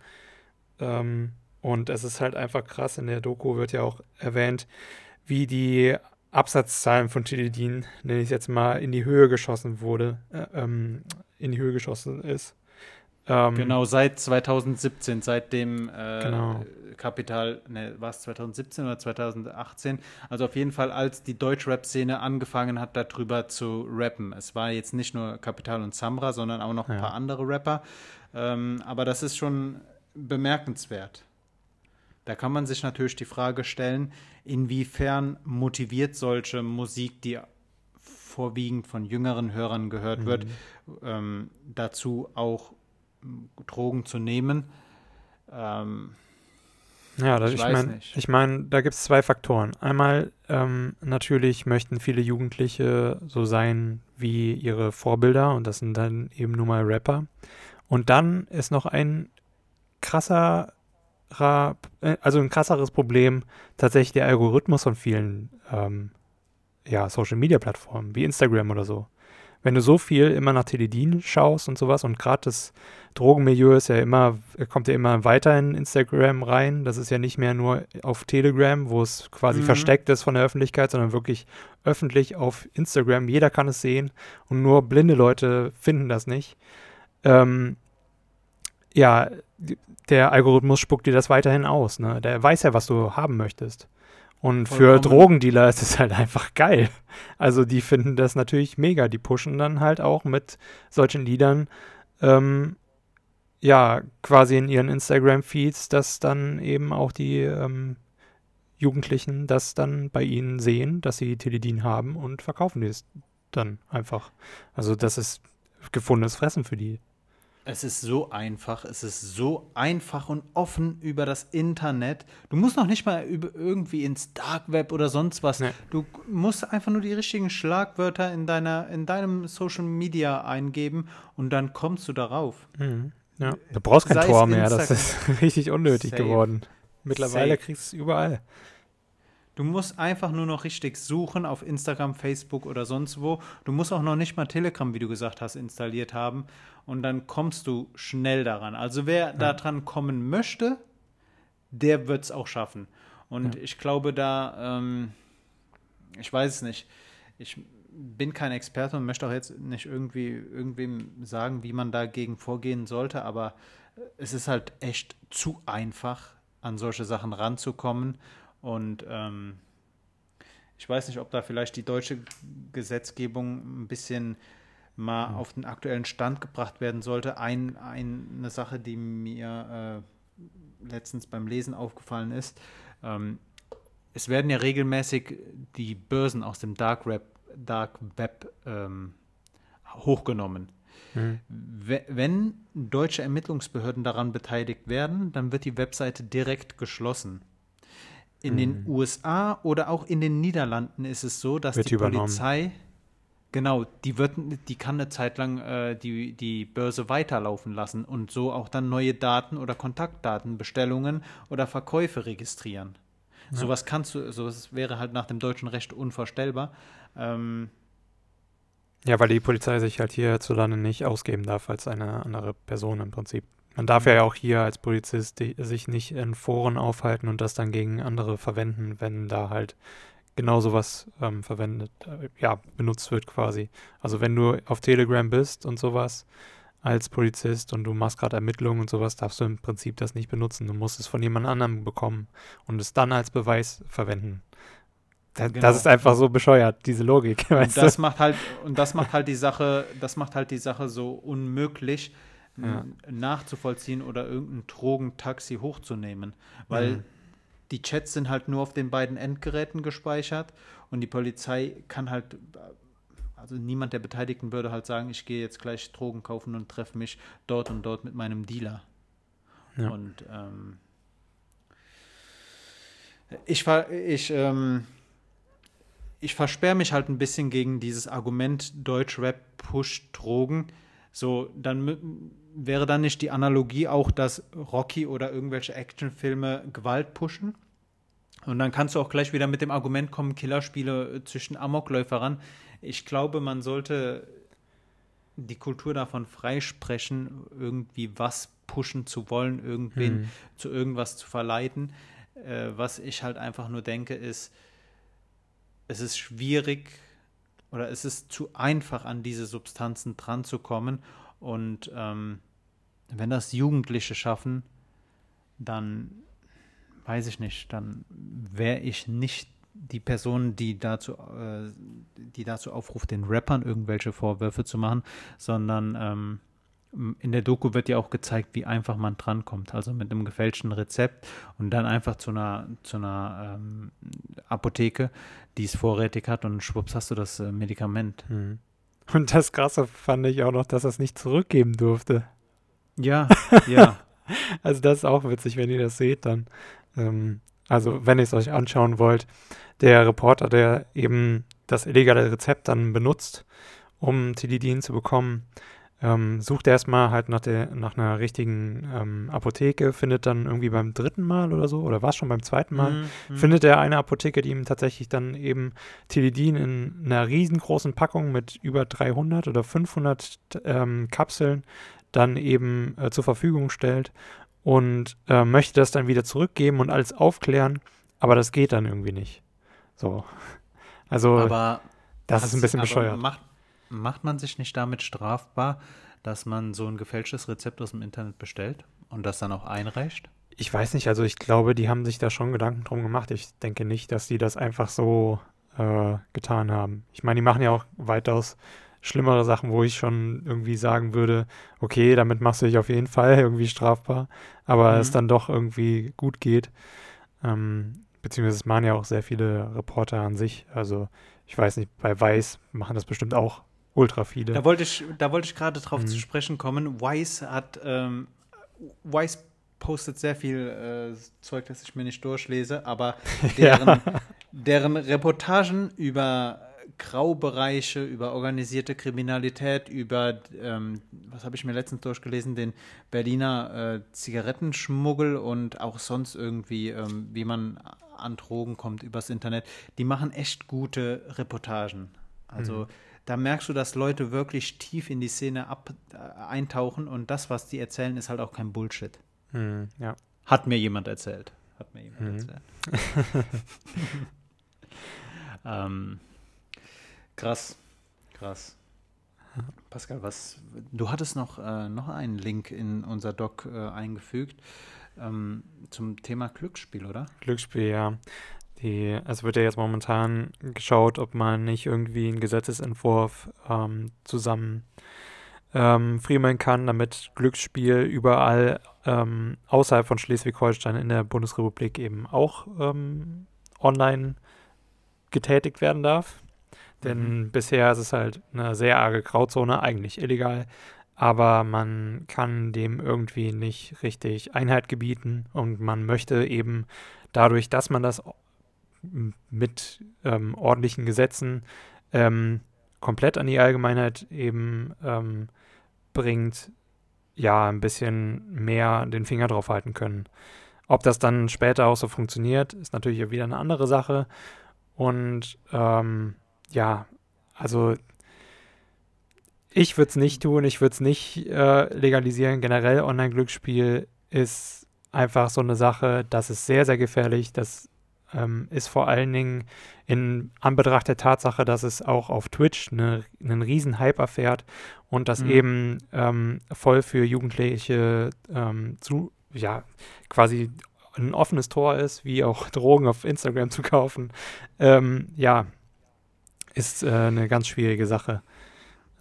Ähm, und es ist halt einfach krass, in der Doku wird ja auch erwähnt, wie die Absatzzahlen von Tilidin, nenne ich es jetzt mal, in die Höhe geschossen wurde, äh, ähm, in die Höhe geschossen ist. Ähm, genau, seit 2017, seit dem äh, genau. Kapital, ne, war es 2017 oder 2018? Also auf jeden Fall, als die Deutschrap-Szene angefangen hat, darüber zu rappen. Es war jetzt nicht nur Kapital und Samra, sondern auch noch ein ja. paar andere Rapper. Ähm, aber das ist schon bemerkenswert. Da kann man sich natürlich die Frage stellen, inwiefern motiviert solche Musik, die vorwiegend von jüngeren Hörern gehört mhm. wird, ähm, dazu auch Drogen zu nehmen. Ähm, ja, das, ich, ich meine, ich mein, da gibt es zwei Faktoren. Einmal ähm, natürlich möchten viele Jugendliche so sein wie ihre Vorbilder und das sind dann eben nun mal Rapper. Und dann ist noch ein krasserer, äh, also ein krasseres Problem tatsächlich der Algorithmus von vielen ähm, ja, Social Media Plattformen wie Instagram oder so. Wenn du so viel immer nach Teledin schaust und sowas und gerade das Drogenmilieu ist ja immer, kommt ja immer weiter in Instagram rein. Das ist ja nicht mehr nur auf Telegram, wo es quasi mhm. versteckt ist von der Öffentlichkeit, sondern wirklich öffentlich auf Instagram. Jeder kann es sehen und nur blinde Leute finden das nicht. Ähm, ja, der Algorithmus spuckt dir das weiterhin aus. Ne? Der weiß ja, was du haben möchtest. Und Vollkommen. für Drogendealer ist es halt einfach geil. Also die finden das natürlich mega. Die pushen dann halt auch mit solchen Liedern, ähm, ja, quasi in ihren Instagram-Feeds, dass dann eben auch die ähm, Jugendlichen das dann bei ihnen sehen, dass sie Teledin haben und verkaufen die es dann einfach. Also das ist gefundenes Fressen für die. Es ist so einfach, es ist so einfach und offen über das Internet. Du musst noch nicht mal über, irgendwie ins Dark Web oder sonst was. Nee. Du musst einfach nur die richtigen Schlagwörter in, deiner, in deinem Social Media eingeben und dann kommst du darauf. Mhm. Ja. Du brauchst kein Tor mehr, das ist <laughs> richtig unnötig Safe. geworden. Mittlerweile Safe. kriegst du es überall. Du musst einfach nur noch richtig suchen auf Instagram, Facebook oder sonst wo. Du musst auch noch nicht mal Telegram, wie du gesagt hast, installiert haben. Und dann kommst du schnell daran. Also wer ja. daran kommen möchte, der wird es auch schaffen. Und ja. ich glaube da, ähm, ich weiß es nicht. Ich bin kein Experte und möchte auch jetzt nicht irgendwie irgendwem sagen, wie man dagegen vorgehen sollte, aber es ist halt echt zu einfach, an solche Sachen ranzukommen. Und ähm, ich weiß nicht, ob da vielleicht die deutsche Gesetzgebung ein bisschen mal mhm. auf den aktuellen Stand gebracht werden sollte. Ein, eine Sache, die mir äh, letztens beim Lesen aufgefallen ist, ähm, es werden ja regelmäßig die Börsen aus dem Dark Web, Dark Web ähm, hochgenommen. Mhm. Wenn deutsche Ermittlungsbehörden daran beteiligt werden, dann wird die Webseite direkt geschlossen. In mhm. den USA oder auch in den Niederlanden ist es so, dass wird die übernommen. Polizei Genau, die wird, die kann eine Zeit lang äh, die, die Börse weiterlaufen lassen und so auch dann neue Daten oder Kontaktdaten, Bestellungen oder Verkäufe registrieren. Ja. Sowas kannst du, sowas wäre halt nach dem deutschen Recht unvorstellbar. Ähm, ja, weil die Polizei sich halt hierzulande nicht ausgeben darf als eine andere Person im Prinzip. Man darf ja auch hier als Polizist die, sich nicht in Foren aufhalten und das dann gegen andere verwenden, wenn da halt genau sowas ähm, verwendet, äh, ja, benutzt wird quasi. Also wenn du auf Telegram bist und sowas als Polizist und du machst gerade Ermittlungen und sowas, darfst du im Prinzip das nicht benutzen. Du musst es von jemand anderem bekommen und es dann als Beweis verwenden. Das, genau. das ist einfach so bescheuert, diese Logik. und das du? macht halt, und das macht halt die Sache, das macht halt die Sache so unmöglich, ja. nachzuvollziehen oder irgendein Drogentaxi hochzunehmen. Weil mhm. die Chats sind halt nur auf den beiden Endgeräten gespeichert und die Polizei kann halt, also niemand der Beteiligten würde halt sagen, ich gehe jetzt gleich Drogen kaufen und treffe mich dort und dort mit meinem Dealer. Ja. Und ähm, ich war, ich, ähm, ich versperre mich halt ein bisschen gegen dieses Argument Deutschrap pusht Drogen. So, dann wäre dann nicht die Analogie auch, dass Rocky oder irgendwelche Actionfilme Gewalt pushen? Und dann kannst du auch gleich wieder mit dem Argument kommen, Killerspiele zwischen Amokläufer ran. Ich glaube, man sollte die Kultur davon freisprechen, irgendwie was pushen zu wollen, irgendwen mhm. zu irgendwas zu verleiten. Äh, was ich halt einfach nur denke, ist, es ist schwierig oder es ist zu einfach, an diese Substanzen dran zu kommen. Und ähm, wenn das Jugendliche schaffen, dann weiß ich nicht, dann wäre ich nicht die Person, die dazu, äh, die dazu aufruft, den Rappern irgendwelche Vorwürfe zu machen, sondern ähm, in der Doku wird ja auch gezeigt, wie einfach man drankommt. Also mit einem gefälschten Rezept und dann einfach zu einer, zu einer ähm, Apotheke, die es vorrätig hat und schwupps hast du das äh, Medikament. Mhm. Und das Krasse fand ich auch noch, dass er es nicht zurückgeben durfte. Ja, <laughs> ja. also das ist auch witzig, wenn ihr das seht dann. Ähm, also wenn ihr es euch anschauen wollt, der Reporter, der eben das illegale Rezept dann benutzt, um Tilidin zu bekommen, ähm, sucht erstmal halt nach, der, nach einer richtigen ähm, Apotheke, findet dann irgendwie beim dritten Mal oder so, oder war es schon beim zweiten Mal, mhm, mhm, findet er eine Apotheke, die ihm tatsächlich dann eben Tilidin in einer riesengroßen Packung mit über 300 oder 500 ähm, Kapseln dann eben äh, zur Verfügung stellt und äh, möchte das dann wieder zurückgeben und alles aufklären, aber das geht dann irgendwie nicht. So. <laughs> Also, aber das ist ein bisschen bescheuert. Macht, macht man sich nicht damit strafbar, dass man so ein gefälschtes Rezept aus dem Internet bestellt und das dann auch einreicht? Ich weiß nicht, also ich glaube, die haben sich da schon Gedanken drum gemacht. Ich denke nicht, dass die das einfach so äh, getan haben. Ich meine, die machen ja auch weitaus schlimmere Sachen, wo ich schon irgendwie sagen würde, okay, damit machst du dich auf jeden <laughs> Fall irgendwie strafbar, aber mhm. es dann doch irgendwie gut geht. Ähm, beziehungsweise es machen ja auch sehr viele Reporter an sich. Also ich weiß nicht, bei Weiß machen das bestimmt auch ultra viele. Da wollte ich, da wollte ich gerade drauf mhm. zu sprechen kommen. Wise hat, ähm, Wise postet sehr viel äh, Zeug, das ich mir nicht durchlese, aber <laughs> deren, ja. deren Reportagen über Graubereiche, über organisierte Kriminalität, über, ähm, was habe ich mir letztens durchgelesen, den Berliner äh, Zigarettenschmuggel und auch sonst irgendwie, ähm, wie man an Drogen kommt übers Internet, die machen echt gute Reportagen. Also mhm da merkst du, dass Leute wirklich tief in die Szene ab, äh, eintauchen und das, was die erzählen, ist halt auch kein Bullshit. Mhm, ja. Hat mir jemand erzählt. Hat mir jemand mhm. erzählt. <laughs> ähm, krass, krass. Pascal, was du hattest noch, äh, noch einen Link in unser Doc äh, eingefügt. Ähm, zum Thema Glücksspiel, oder? Glücksspiel, ja. Die, es wird ja jetzt momentan geschaut, ob man nicht irgendwie einen Gesetzesentwurf ähm, zusammen ähm, friemeln kann, damit Glücksspiel überall ähm, außerhalb von Schleswig-Holstein in der Bundesrepublik eben auch ähm, online getätigt werden darf. Denn mhm. bisher ist es halt eine sehr arge Grauzone, eigentlich illegal, aber man kann dem irgendwie nicht richtig Einheit gebieten und man möchte eben dadurch, dass man das mit ähm, ordentlichen Gesetzen ähm, komplett an die Allgemeinheit eben ähm, bringt, ja, ein bisschen mehr den Finger drauf halten können. Ob das dann später auch so funktioniert, ist natürlich wieder eine andere Sache. Und ähm, ja, also ich würde es nicht tun, ich würde es nicht äh, legalisieren. Generell Online-Glücksspiel ist einfach so eine Sache, das ist sehr, sehr gefährlich. Das ähm, ist vor allen Dingen in Anbetracht der Tatsache, dass es auch auf Twitch eine, einen riesen Hype erfährt und das mhm. eben ähm, voll für Jugendliche ähm, zu, ja, quasi ein offenes Tor ist, wie auch <laughs> Drogen auf Instagram zu kaufen. Ähm, ja, ist äh, eine ganz schwierige Sache.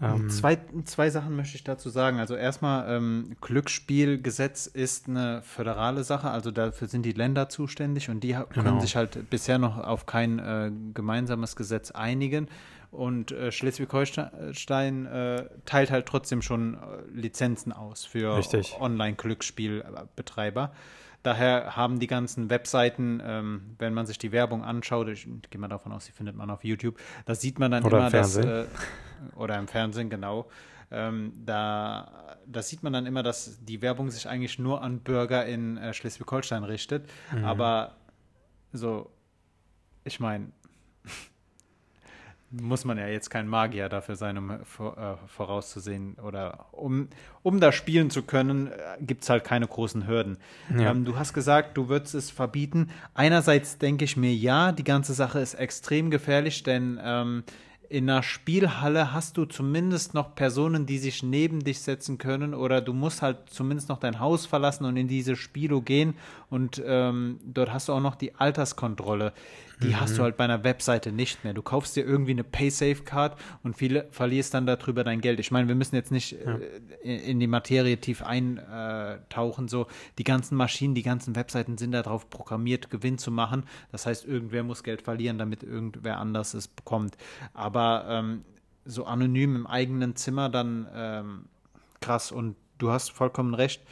Ähm, zwei, zwei Sachen möchte ich dazu sagen. Also erstmal, ähm, Glücksspielgesetz ist eine föderale Sache, also dafür sind die Länder zuständig und die genau. können sich halt bisher noch auf kein äh, gemeinsames Gesetz einigen. Und äh, Schleswig-Holstein äh, teilt halt trotzdem schon äh, Lizenzen aus für Online-Glücksspielbetreiber. Daher haben die ganzen Webseiten, ähm, wenn man sich die Werbung anschaut, ich gehe mal davon aus, die findet man auf YouTube, da sieht man dann oder immer, dass, äh, oder im Fernsehen, genau, ähm, da, da sieht man dann immer, dass die Werbung sich eigentlich nur an Bürger in äh, Schleswig-Holstein richtet. Mhm. Aber so, ich meine, muss man ja jetzt kein Magier dafür sein, um äh, vorauszusehen oder um, um da spielen zu können, äh, gibt es halt keine großen Hürden. Ja. Ähm, du hast gesagt, du würdest es verbieten. Einerseits denke ich mir, ja, die ganze Sache ist extrem gefährlich, denn ähm, in einer Spielhalle hast du zumindest noch Personen, die sich neben dich setzen können oder du musst halt zumindest noch dein Haus verlassen und in diese Spielo gehen und ähm, dort hast du auch noch die Alterskontrolle. Die mhm. hast du halt bei einer Webseite nicht mehr. Du kaufst dir irgendwie eine Paysafe-Card und viele verlierst dann darüber dein Geld. Ich meine, wir müssen jetzt nicht ja. äh, in die Materie tief eintauchen. So, die ganzen Maschinen, die ganzen Webseiten sind darauf programmiert, Gewinn zu machen. Das heißt, irgendwer muss Geld verlieren, damit irgendwer anders es bekommt. Aber ähm, so anonym im eigenen Zimmer dann ähm, krass. Und du hast vollkommen recht.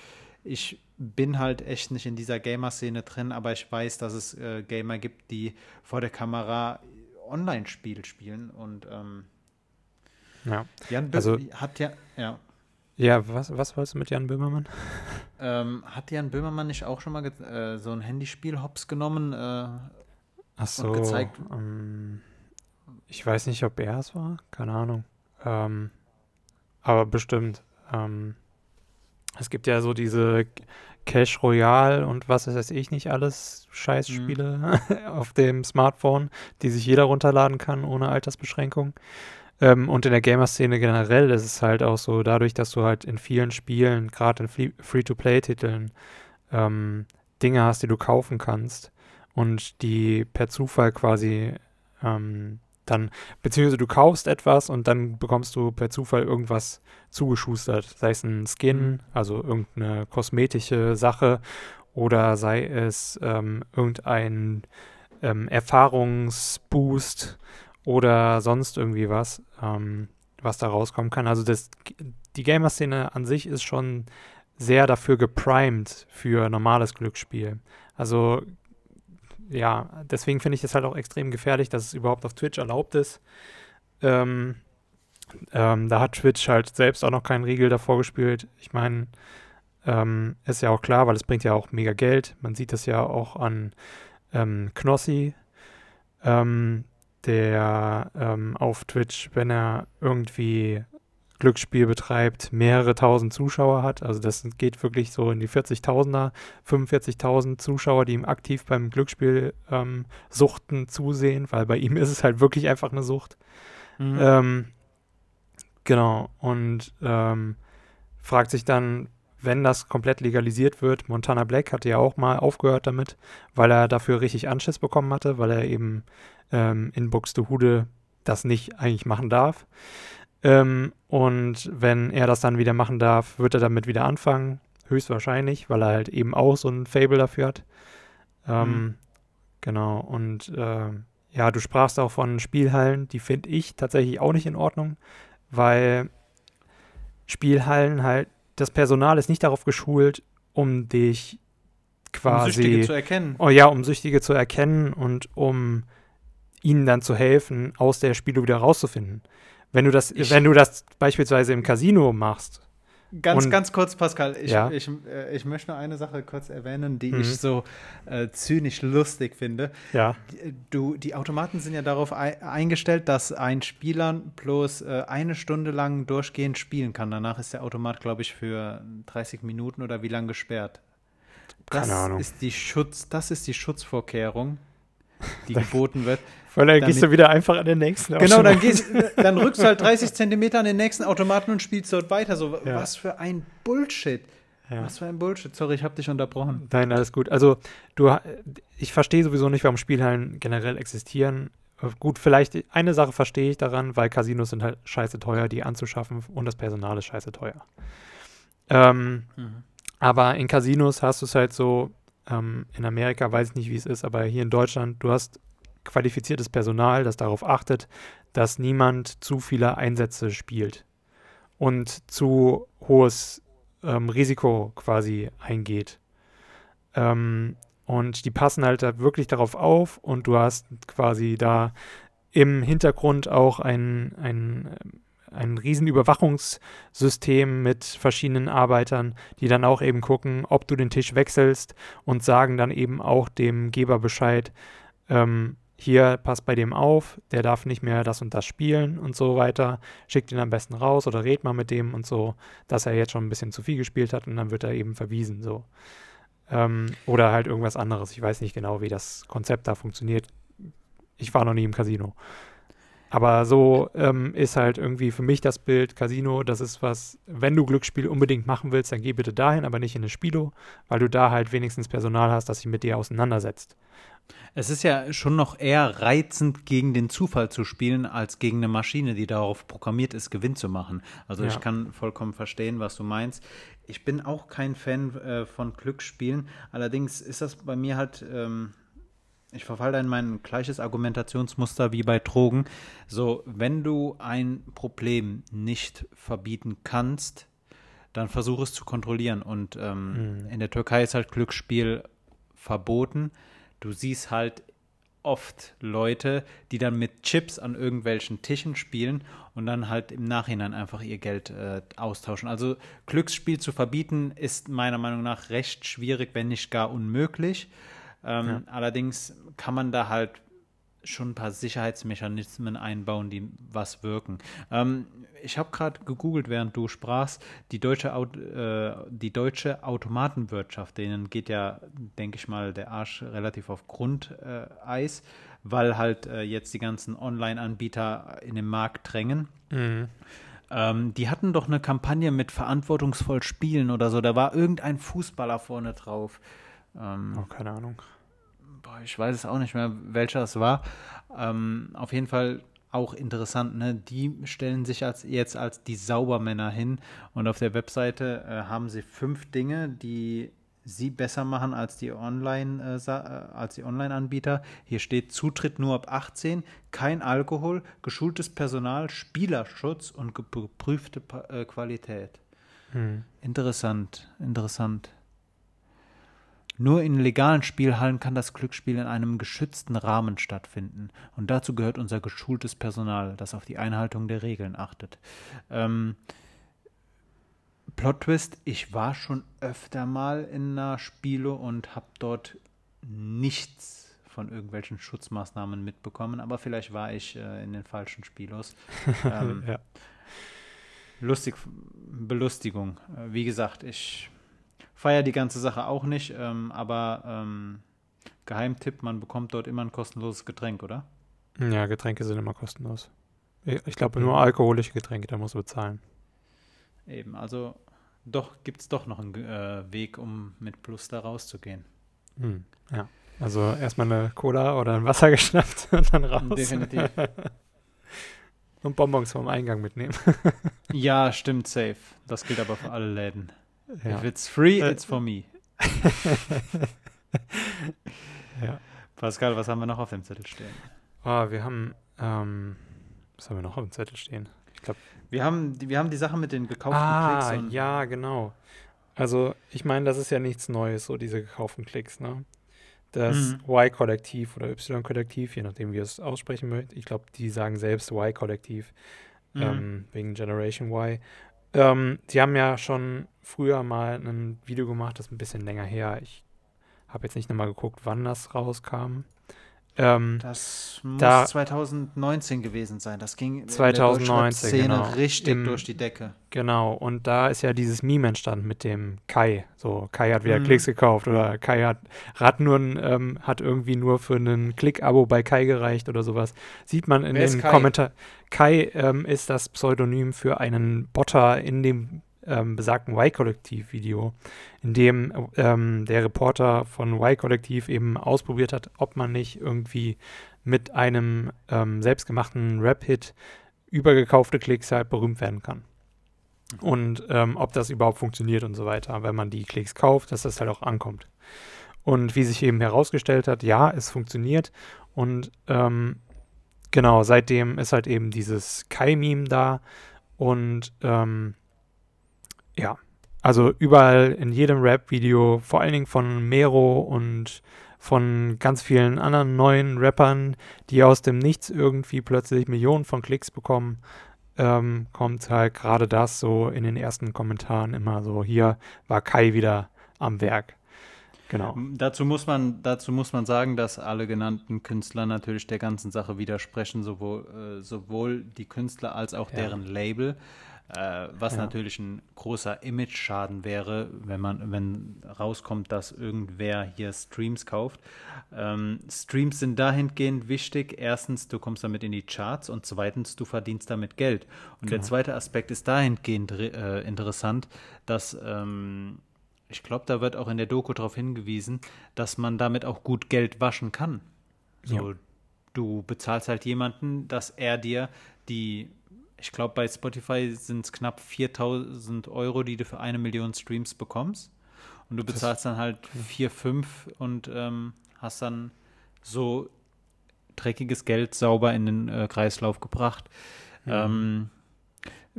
Ich bin halt echt nicht in dieser Gamer-Szene drin, aber ich weiß, dass es äh, Gamer gibt, die vor der Kamera Online-Spiel spielen und ähm, ja. Jan Bö also, hat ja, ja. Ja, was, was wolltest du mit Jan Böhmermann? <laughs> Ähm, hat Jan Böhmermann nicht auch schon mal äh, so ein Handyspiel hops genommen äh, Ach so, und gezeigt? Ähm, ich weiß nicht, ob er es war, keine Ahnung. Ähm, aber bestimmt. Ähm, es gibt ja so diese Cash Royale und was weiß ich nicht alles Scheißspiele mhm. <laughs> auf dem Smartphone, die sich jeder runterladen kann ohne Altersbeschränkung. Ähm, und in der Gamer-Szene generell ist es halt auch so, dadurch, dass du halt in vielen Spielen, gerade in Free-to-Play-Titeln, ähm, Dinge hast, die du kaufen kannst und die per Zufall quasi ähm, dann, beziehungsweise du kaufst etwas und dann bekommst du per Zufall irgendwas zugeschustert, sei es ein Skin, mhm. also irgendeine kosmetische Sache oder sei es ähm, irgendein ähm, Erfahrungsboost oder sonst irgendwie was, ähm, was da rauskommen kann. Also das, die Gamer-Szene an sich ist schon sehr dafür geprimed für normales Glücksspiel. Also ja, deswegen finde ich es halt auch extrem gefährlich, dass es überhaupt auf Twitch erlaubt ist. Ähm, ähm, da hat Twitch halt selbst auch noch keinen Riegel davor gespielt. Ich meine, ähm, ist ja auch klar, weil es bringt ja auch mega Geld. Man sieht das ja auch an ähm, Knossi, ähm, der ähm, auf Twitch, wenn er irgendwie Glücksspiel betreibt, mehrere tausend Zuschauer hat. Also das geht wirklich so in die 40.000er, 45.000 Zuschauer, die ihm aktiv beim Glücksspiel ähm, Suchten zusehen, weil bei ihm ist es halt wirklich einfach eine Sucht. Mhm. Ähm, genau. Und ähm, fragt sich dann, wenn das komplett legalisiert wird, Montana Black hatte ja auch mal aufgehört damit, weil er dafür richtig Anschiss bekommen hatte, weil er eben ähm, in Buxtehude das nicht eigentlich machen darf. Ähm, und wenn er das dann wieder machen darf, wird er damit wieder anfangen, höchstwahrscheinlich, weil er halt eben auch so ein Fable dafür hat. Ähm, mhm. Genau, und äh, ja, du sprachst auch von Spielhallen, die finde ich tatsächlich auch nicht in Ordnung, weil Spielhallen halt, das Personal ist nicht darauf geschult, um dich quasi. Um Süchtige zu erkennen. Oh ja, um Süchtige zu erkennen und um ihnen dann zu helfen, aus der Spielung wieder rauszufinden. Wenn du das, ich, wenn du das beispielsweise im Casino machst. Ganz, und, ganz kurz, Pascal, ich, ja? ich, äh, ich möchte nur eine Sache kurz erwähnen, die mhm. ich so äh, zynisch lustig finde. Ja. Du, die Automaten sind ja darauf eingestellt, dass ein Spieler bloß äh, eine Stunde lang durchgehend spielen kann. Danach ist der Automat, glaube ich, für 30 Minuten oder wie lange gesperrt. Das Keine Ahnung. Ist die Schutz, das ist die Schutzvorkehrung die <laughs> geboten wird. Weil dann gehst du wieder einfach an den nächsten Genau, dann, gehst, <laughs> dann rückst du halt 30 Zentimeter an den nächsten Automaten und spielst dort weiter. So, ja. was für ein Bullshit. Ja. Was für ein Bullshit. Sorry, ich habe dich unterbrochen. Nein, alles gut. Also, du, ich verstehe sowieso nicht, warum Spielhallen generell existieren. Gut, vielleicht eine Sache verstehe ich daran, weil Casinos sind halt scheiße teuer, die anzuschaffen und das Personal ist scheiße teuer. Ähm, mhm. Aber in Casinos hast du es halt so, ähm, in Amerika weiß ich nicht, wie es ist, aber hier in Deutschland, du hast qualifiziertes Personal, das darauf achtet, dass niemand zu viele Einsätze spielt und zu hohes ähm, Risiko quasi eingeht. Ähm, und die passen halt da wirklich darauf auf und du hast quasi da im Hintergrund auch ein, ein ein riesen Überwachungssystem mit verschiedenen Arbeitern, die dann auch eben gucken, ob du den Tisch wechselst und sagen dann eben auch dem Geber Bescheid, ähm, hier pass bei dem auf, der darf nicht mehr das und das spielen und so weiter. Schickt ihn am besten raus oder red mal mit dem und so, dass er jetzt schon ein bisschen zu viel gespielt hat und dann wird er eben verwiesen so. Ähm, oder halt irgendwas anderes. Ich weiß nicht genau, wie das Konzept da funktioniert. Ich war noch nie im Casino. Aber so ähm, ist halt irgendwie für mich das Bild Casino, das ist was, wenn du Glücksspiel unbedingt machen willst, dann geh bitte dahin, aber nicht in eine Spilo, weil du da halt wenigstens Personal hast, das sich mit dir auseinandersetzt. Es ist ja schon noch eher reizend, gegen den Zufall zu spielen, als gegen eine Maschine, die darauf programmiert ist, Gewinn zu machen. Also ja. ich kann vollkommen verstehen, was du meinst. Ich bin auch kein Fan äh, von Glücksspielen. Allerdings ist das bei mir halt. Ähm ich verfalle da in mein gleiches Argumentationsmuster wie bei Drogen. So, wenn du ein Problem nicht verbieten kannst, dann versuche es zu kontrollieren. Und ähm, mhm. in der Türkei ist halt Glücksspiel verboten. Du siehst halt oft Leute, die dann mit Chips an irgendwelchen Tischen spielen und dann halt im Nachhinein einfach ihr Geld äh, austauschen. Also Glücksspiel zu verbieten ist meiner Meinung nach recht schwierig, wenn nicht gar unmöglich. Ähm, ja. Allerdings kann man da halt schon ein paar Sicherheitsmechanismen einbauen, die was wirken. Ähm, ich habe gerade gegoogelt, während du sprachst, die deutsche, äh, die deutsche Automatenwirtschaft, denen geht ja, denke ich mal, der Arsch relativ auf Grundeis, äh, weil halt äh, jetzt die ganzen Online-Anbieter in den Markt drängen. Mhm. Ähm, die hatten doch eine Kampagne mit verantwortungsvoll Spielen oder so. Da war irgendein Fußballer vorne drauf. Ähm, oh, keine Ahnung boah, ich weiß es auch nicht mehr, welcher es war. Ähm, auf jeden Fall auch interessant, ne? Die stellen sich als, jetzt als die Saubermänner hin und auf der Webseite äh, haben sie fünf Dinge, die sie besser machen als die Online äh, äh als die Online-Anbieter. Hier steht Zutritt nur ab 18, kein Alkohol, geschultes Personal, Spielerschutz und geprüfte äh, Qualität. Hm. Interessant, interessant. Nur in legalen Spielhallen kann das Glücksspiel in einem geschützten Rahmen stattfinden. Und dazu gehört unser geschultes Personal, das auf die Einhaltung der Regeln achtet. Ähm, Plot Twist, ich war schon öfter mal in einer Spiele und habe dort nichts von irgendwelchen Schutzmaßnahmen mitbekommen, aber vielleicht war ich äh, in den falschen Spielos. <laughs> Ähm, ja. Lustig, Belustigung. Äh, wie gesagt, ich feiere die ganze Sache auch nicht, ähm, aber ähm, Geheimtipp, man bekommt dort immer ein kostenloses Getränk, oder? Ja, Getränke sind immer kostenlos. Ich glaube, nur alkoholische Getränke, da musst du bezahlen. Eben, also doch, gibt es doch noch einen äh, Weg, um mit Plus da rauszugehen. Hm, ja. Also erstmal eine Cola oder ein Wasser <laughs> geschnappt und dann raus. Definitiv. <laughs> und Bonbons vom Eingang mitnehmen. <laughs> ja, stimmt, safe. Das gilt aber für alle Läden. Ja. If it's free, it's for me. <laughs> ja. Pascal, was haben wir noch auf dem Zettel stehen? Oh, wir haben, ähm, was haben wir noch auf dem Zettel stehen? Ich glaube, wir haben, wir haben die Sache mit den gekauften ah, Klicks. ja, genau. Also, ich meine, das ist ja nichts Neues, so diese gekauften Klicks, ne? Das Mhm. Y-Kollektiv oder Y-Kollektiv, je nachdem, wie ihr es aussprechen möchtet. Ich glaube, die sagen selbst Y-Kollektiv, Mhm. ähm, wegen Generation Y. Ähm, die haben ja schon früher mal ein Video gemacht, das ist ein bisschen länger her. Ich habe jetzt nicht nochmal geguckt, wann das rauskam. Ähm, Das muss Da- 2019 gewesen sein. Das ging in 2019, der Szene genau. richtig Im- durch die Decke. Genau, und da ist ja dieses Meme entstanden mit dem Kai. So, Kai hat wieder Mhm. Klicks gekauft oder Kai hat, nur ein, ähm, hat irgendwie nur für einen Klick-Abo bei Kai gereicht oder sowas. Sieht man in Wer den Kai? Kommentaren. Kai ähm, ist das Pseudonym für einen Botter in dem ähm, besagten Y-Kollektiv-Video, in dem ähm, der Reporter von Y-Kollektiv eben ausprobiert hat, ob man nicht irgendwie mit einem ähm, selbstgemachten Rap-Hit über gekaufte Klicks halt berühmt werden kann. Und ähm, ob das überhaupt funktioniert und so weiter, wenn man die Klicks kauft, dass das halt auch ankommt. Und wie sich eben herausgestellt hat, ja, es funktioniert. Und ähm, genau, seitdem ist halt eben dieses Kai-Meme da. Und ähm, ja, also überall in jedem Rap-Video, vor allen Dingen von Mero und von ganz vielen anderen neuen Rappern, die aus dem Nichts irgendwie plötzlich Millionen von Klicks bekommen, ähm, kommt halt gerade das so in den ersten Kommentaren immer so, hier war Kai wieder am Werk. Genau. Dazu muss man, dazu muss man sagen, dass alle genannten Künstler natürlich der ganzen Sache widersprechen, sowohl, äh, sowohl die Künstler als auch Ja. deren Label. Äh, was Ja. natürlich ein großer Image-Schaden wäre, wenn man, wenn rauskommt, dass irgendwer hier Streams kauft. Ähm, Streams sind dahingehend wichtig. Erstens, du kommst damit in die Charts und zweitens, du verdienst damit Geld. Und der Genau. zweite Aspekt ist dahingehend äh, interessant, dass ähm, ich glaube, da wird auch in der Doku darauf hingewiesen, dass man damit auch gut Geld waschen kann. So, Ja. du bezahlst halt jemanden, dass er dir die, ich glaube, bei Spotify sind es knapp 4000 Euro, die du für eine Million Streams bekommst. Und du bezahlst dann halt vier, fünf und ähm, hast dann so dreckiges Geld sauber in den äh, Kreislauf gebracht. Mhm. Ähm,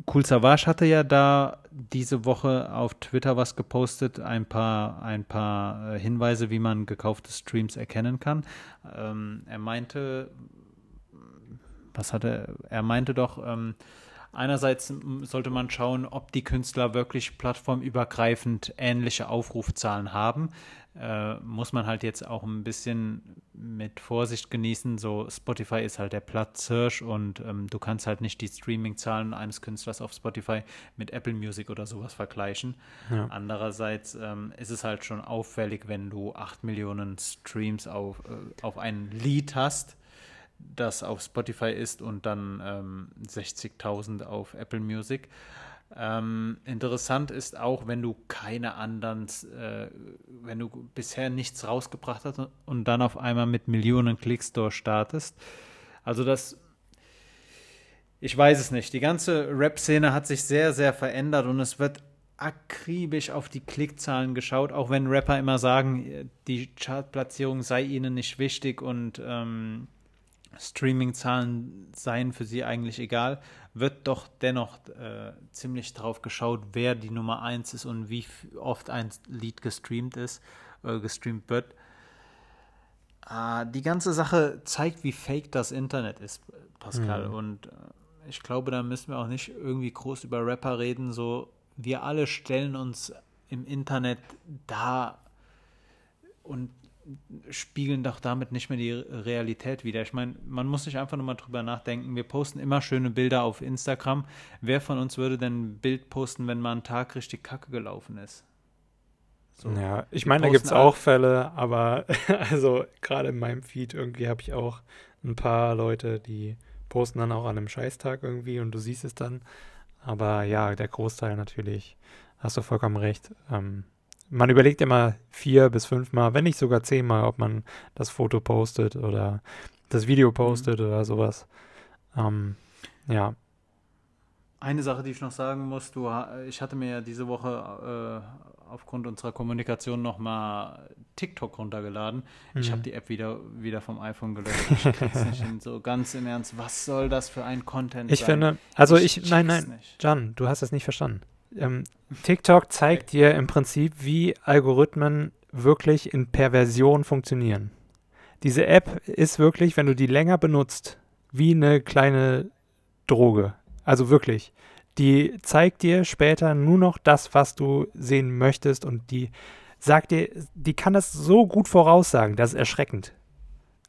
Cool Savage hatte ja da diese Woche auf Twitter was gepostet, ein paar, ein paar äh, Hinweise, wie man gekaufte Streams erkennen kann. Ähm, er meinte, was hatte er? Meinte doch, ähm, einerseits sollte man schauen, ob die Künstler wirklich plattformübergreifend ähnliche Aufrufzahlen haben. Äh, muss man halt jetzt auch ein bisschen mit Vorsicht genießen. So, Spotify ist halt der Platzhirsch und ähm, du kannst halt nicht die Streaming-Zahlen eines Künstlers auf Spotify mit Apple Music oder sowas vergleichen. Ja. Andererseits ähm, ist es halt schon auffällig, wenn du 8 Millionen Streams auf, äh, auf ein Lied hast, das auf Spotify ist und dann ähm, 60.000 auf Apple Music. Ähm, interessant ist auch, wenn du keine anderen, äh, wenn du bisher nichts rausgebracht hast und dann auf einmal mit Millionen Klicks startest. Also das, ich weiß es nicht. Die ganze Rap-Szene hat sich sehr, sehr verändert und es wird akribisch auf die Klickzahlen geschaut, auch wenn Rapper immer sagen, die Chartplatzierung sei ihnen nicht wichtig und ähm, Streaming-Zahlen seien für sie eigentlich egal, wird doch dennoch äh, ziemlich drauf geschaut, wer die Nummer 1 ist und wie oft ein Lied gestreamt ist, äh, gestreamt wird. Äh, die ganze Sache zeigt, wie fake das Internet ist, Pascal. Mhm. Und äh, ich glaube, da müssen wir auch nicht irgendwie groß über Rapper reden. So, wir alle stellen uns im Internet dar und spiegeln doch damit nicht mehr die Realität wieder. Ich meine, man muss sich einfach nur mal drüber nachdenken. Wir posten immer schöne Bilder auf Instagram. Wer von uns würde denn ein Bild posten, wenn mal ein Tag richtig kacke gelaufen ist? So. Ja, ich meine, da gibt es auch Fälle, aber <laughs> also gerade in meinem Feed irgendwie habe ich auch ein paar Leute, die posten dann auch an einem Scheißtag irgendwie und du siehst es dann. Aber ja, der Großteil natürlich hast du vollkommen recht. Ähm, man überlegt immer vier bis fünfmal, wenn nicht sogar zehnmal, ob man das Foto postet oder das Video postet mhm. oder sowas. Ähm, ja. Eine Sache, die ich noch sagen muss, du, ich hatte mir ja diese Woche äh, aufgrund unserer Kommunikation nochmal TikTok runtergeladen. Mhm. Ich habe die App wieder, wieder vom iPhone gelöscht. Ich krieg's nicht hin. So ganz im Ernst, was soll das für ein Content ich sein? finde, also ich, ich nein, nein, nicht. Jan, du hast das nicht verstanden. Ähm, TikTok zeigt dir im Prinzip, wie Algorithmen wirklich in Perversion funktionieren. Diese App ist wirklich, wenn du die länger benutzt, wie eine kleine Droge. Also wirklich. Die zeigt dir später nur noch das, was du sehen möchtest und die sagt dir, die kann das so gut voraussagen, das ist erschreckend.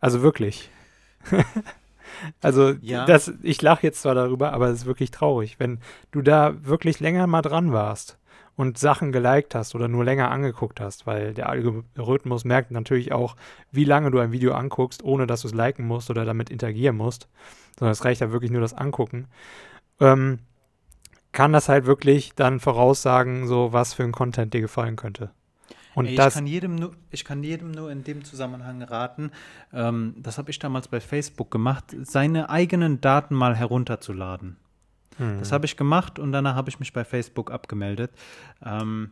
Also wirklich. <laughs> also ja. das, ich lache jetzt zwar darüber, aber es ist wirklich traurig, wenn du da wirklich länger mal dran warst und Sachen geliked hast oder nur länger angeguckt hast, weil der Algorithmus merkt natürlich auch, wie lange du ein Video anguckst, ohne dass du es liken musst oder damit interagieren musst, sondern es reicht ja wirklich nur das Angucken ähm, kann das halt wirklich dann voraussagen, so was für ein Content dir gefallen könnte. Und Ey, das, ich, kann jedem nur, ich kann jedem nur in dem Zusammenhang raten, ähm, das habe ich damals bei Facebook gemacht, seine eigenen Daten mal herunterzuladen. Hm. Das habe ich gemacht und danach habe ich mich bei Facebook abgemeldet. Ähm,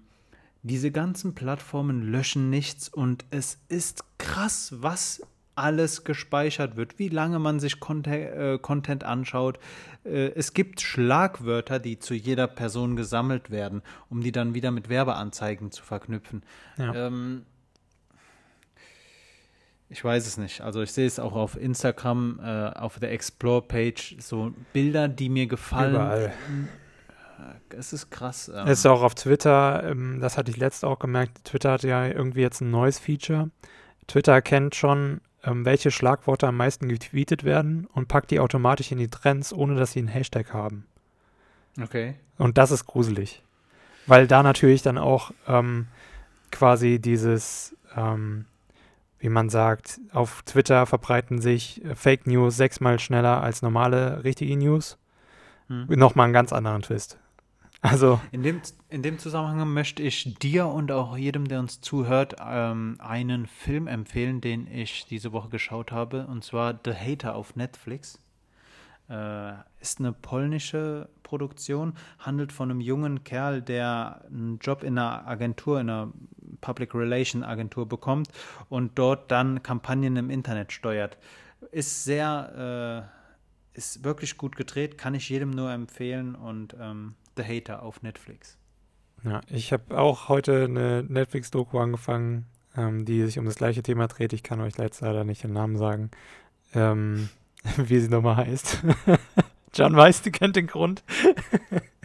diese ganzen Plattformen löschen nichts und es ist krass, was alles gespeichert wird, wie lange man sich Content, äh, Content anschaut. Äh, es gibt Schlagwörter, die zu jeder Person gesammelt werden, um die dann wieder mit Werbeanzeigen zu verknüpfen. Ja. Ähm, ich weiß es nicht. Also ich sehe es auch auf Instagram, äh, auf der Explore-Page, so Bilder, die mir gefallen. Überall. Äh, es ist krass. Ähm. Es ist auch auf Twitter, ähm, das hatte ich letzt auch gemerkt, Twitter hat ja irgendwie jetzt ein neues Feature. Twitter erkennt schon, welche Schlagworte am meisten getweetet werden und packt die automatisch in die Trends, ohne dass sie einen Hashtag haben. Okay. Und das ist gruselig. Weil da natürlich dann auch ähm, quasi dieses, ähm, wie man sagt, auf Twitter verbreiten sich äh, Fake News sechsmal schneller als normale richtige News. Hm. Nochmal einen ganz anderen Twist. Also. In dem, in dem Zusammenhang möchte ich dir und auch jedem, der uns zuhört, ähm, einen Film empfehlen, den ich diese Woche geschaut habe, und zwar The Hater auf Netflix. Äh, ist eine polnische Produktion, handelt von einem jungen Kerl, der einen Job in einer Agentur, in einer Public Relation Agentur bekommt und dort dann Kampagnen im Internet steuert. Ist sehr, äh, ist wirklich gut gedreht, kann ich jedem nur empfehlen und ähm, The Hater auf Netflix. Ja, ich habe auch heute eine Netflix-Doku angefangen, ähm, die sich um das gleiche Thema dreht. Ich kann euch leider nicht den Namen sagen, ähm, <laughs> wie sie nochmal heißt. <laughs> John weiß, du kennt den Grund. <laughs>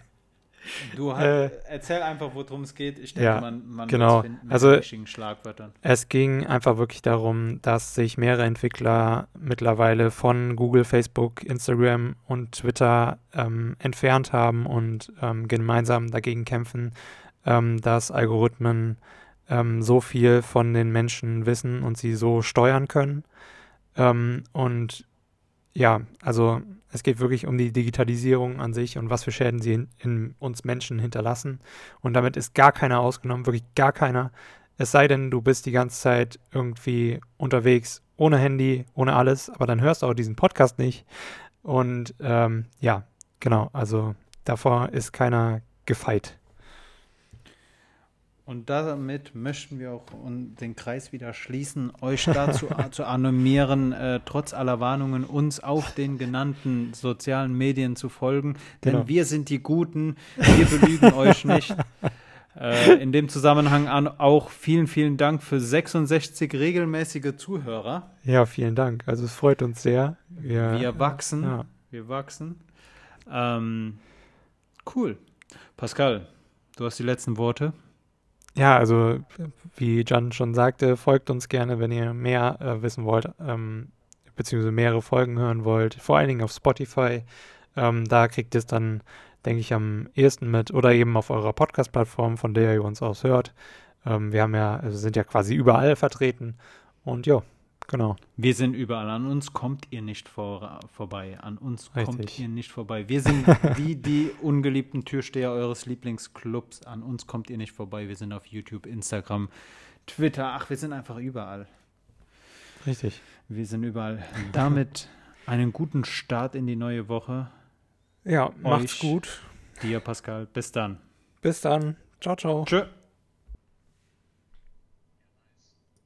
Du halt, äh, erzähl einfach, worum es geht. Ich denke, ja, man, man genau. finden mit also, richtigen Schlagwörtern. Es ging einfach wirklich darum, dass sich mehrere Entwickler mittlerweile von Google, Facebook, Instagram und Twitter ähm, entfernt haben und ähm, gemeinsam dagegen kämpfen, ähm, dass Algorithmen ähm, so viel von den Menschen wissen und sie so steuern können. Ähm, und ja, also es geht wirklich um die Digitalisierung an sich und was für Schäden sie in, in, uns Menschen hinterlassen. Und damit ist gar keiner ausgenommen, wirklich gar keiner. Es sei denn, du bist die ganze Zeit irgendwie unterwegs, ohne Handy, ohne alles, aber dann hörst du auch diesen Podcast nicht. Und ähm, ja, genau, also davor ist keiner gefeit. Und damit möchten wir auch den Kreis wieder schließen, euch dazu zu animieren, äh, trotz aller Warnungen uns auf den genannten sozialen Medien zu folgen. Denn genau. wir sind die Guten, wir belügen euch nicht. <laughs> Äh, in dem Zusammenhang an auch vielen, vielen Dank für 66 regelmäßige Zuhörer. Ja, vielen Dank. Also es freut uns sehr. Wir, wir wachsen. Ja. Wir wachsen. Ähm, cool. Pascal, du hast die letzten Worte. Ja, also wie Jan schon sagte, folgt uns gerne, wenn ihr mehr äh, wissen wollt, ähm, beziehungsweise mehrere Folgen hören wollt, vor allen Dingen auf Spotify. Ähm, da kriegt ihr es dann, denke ich, am ehesten mit oder eben auf eurer Podcast-Plattform, von der ihr uns aus hört. Ähm, wir haben ja, also sind ja quasi überall vertreten. Und ja, Genau. Wir sind überall. An uns kommt ihr nicht vor, vorbei. An uns kommt Richtig. ihr nicht vorbei. Wir sind <laughs> wie die ungeliebten Türsteher eures Lieblingsclubs. An uns kommt ihr nicht vorbei. Wir sind auf YouTube, Instagram, Twitter. Ach, wir sind einfach überall. Richtig. Wir sind überall. Damit einen guten Start in die neue Woche. Ja, macht's Euch. gut. Dir, Pascal. Bis dann. Bis dann. Ciao, ciao. Tschö.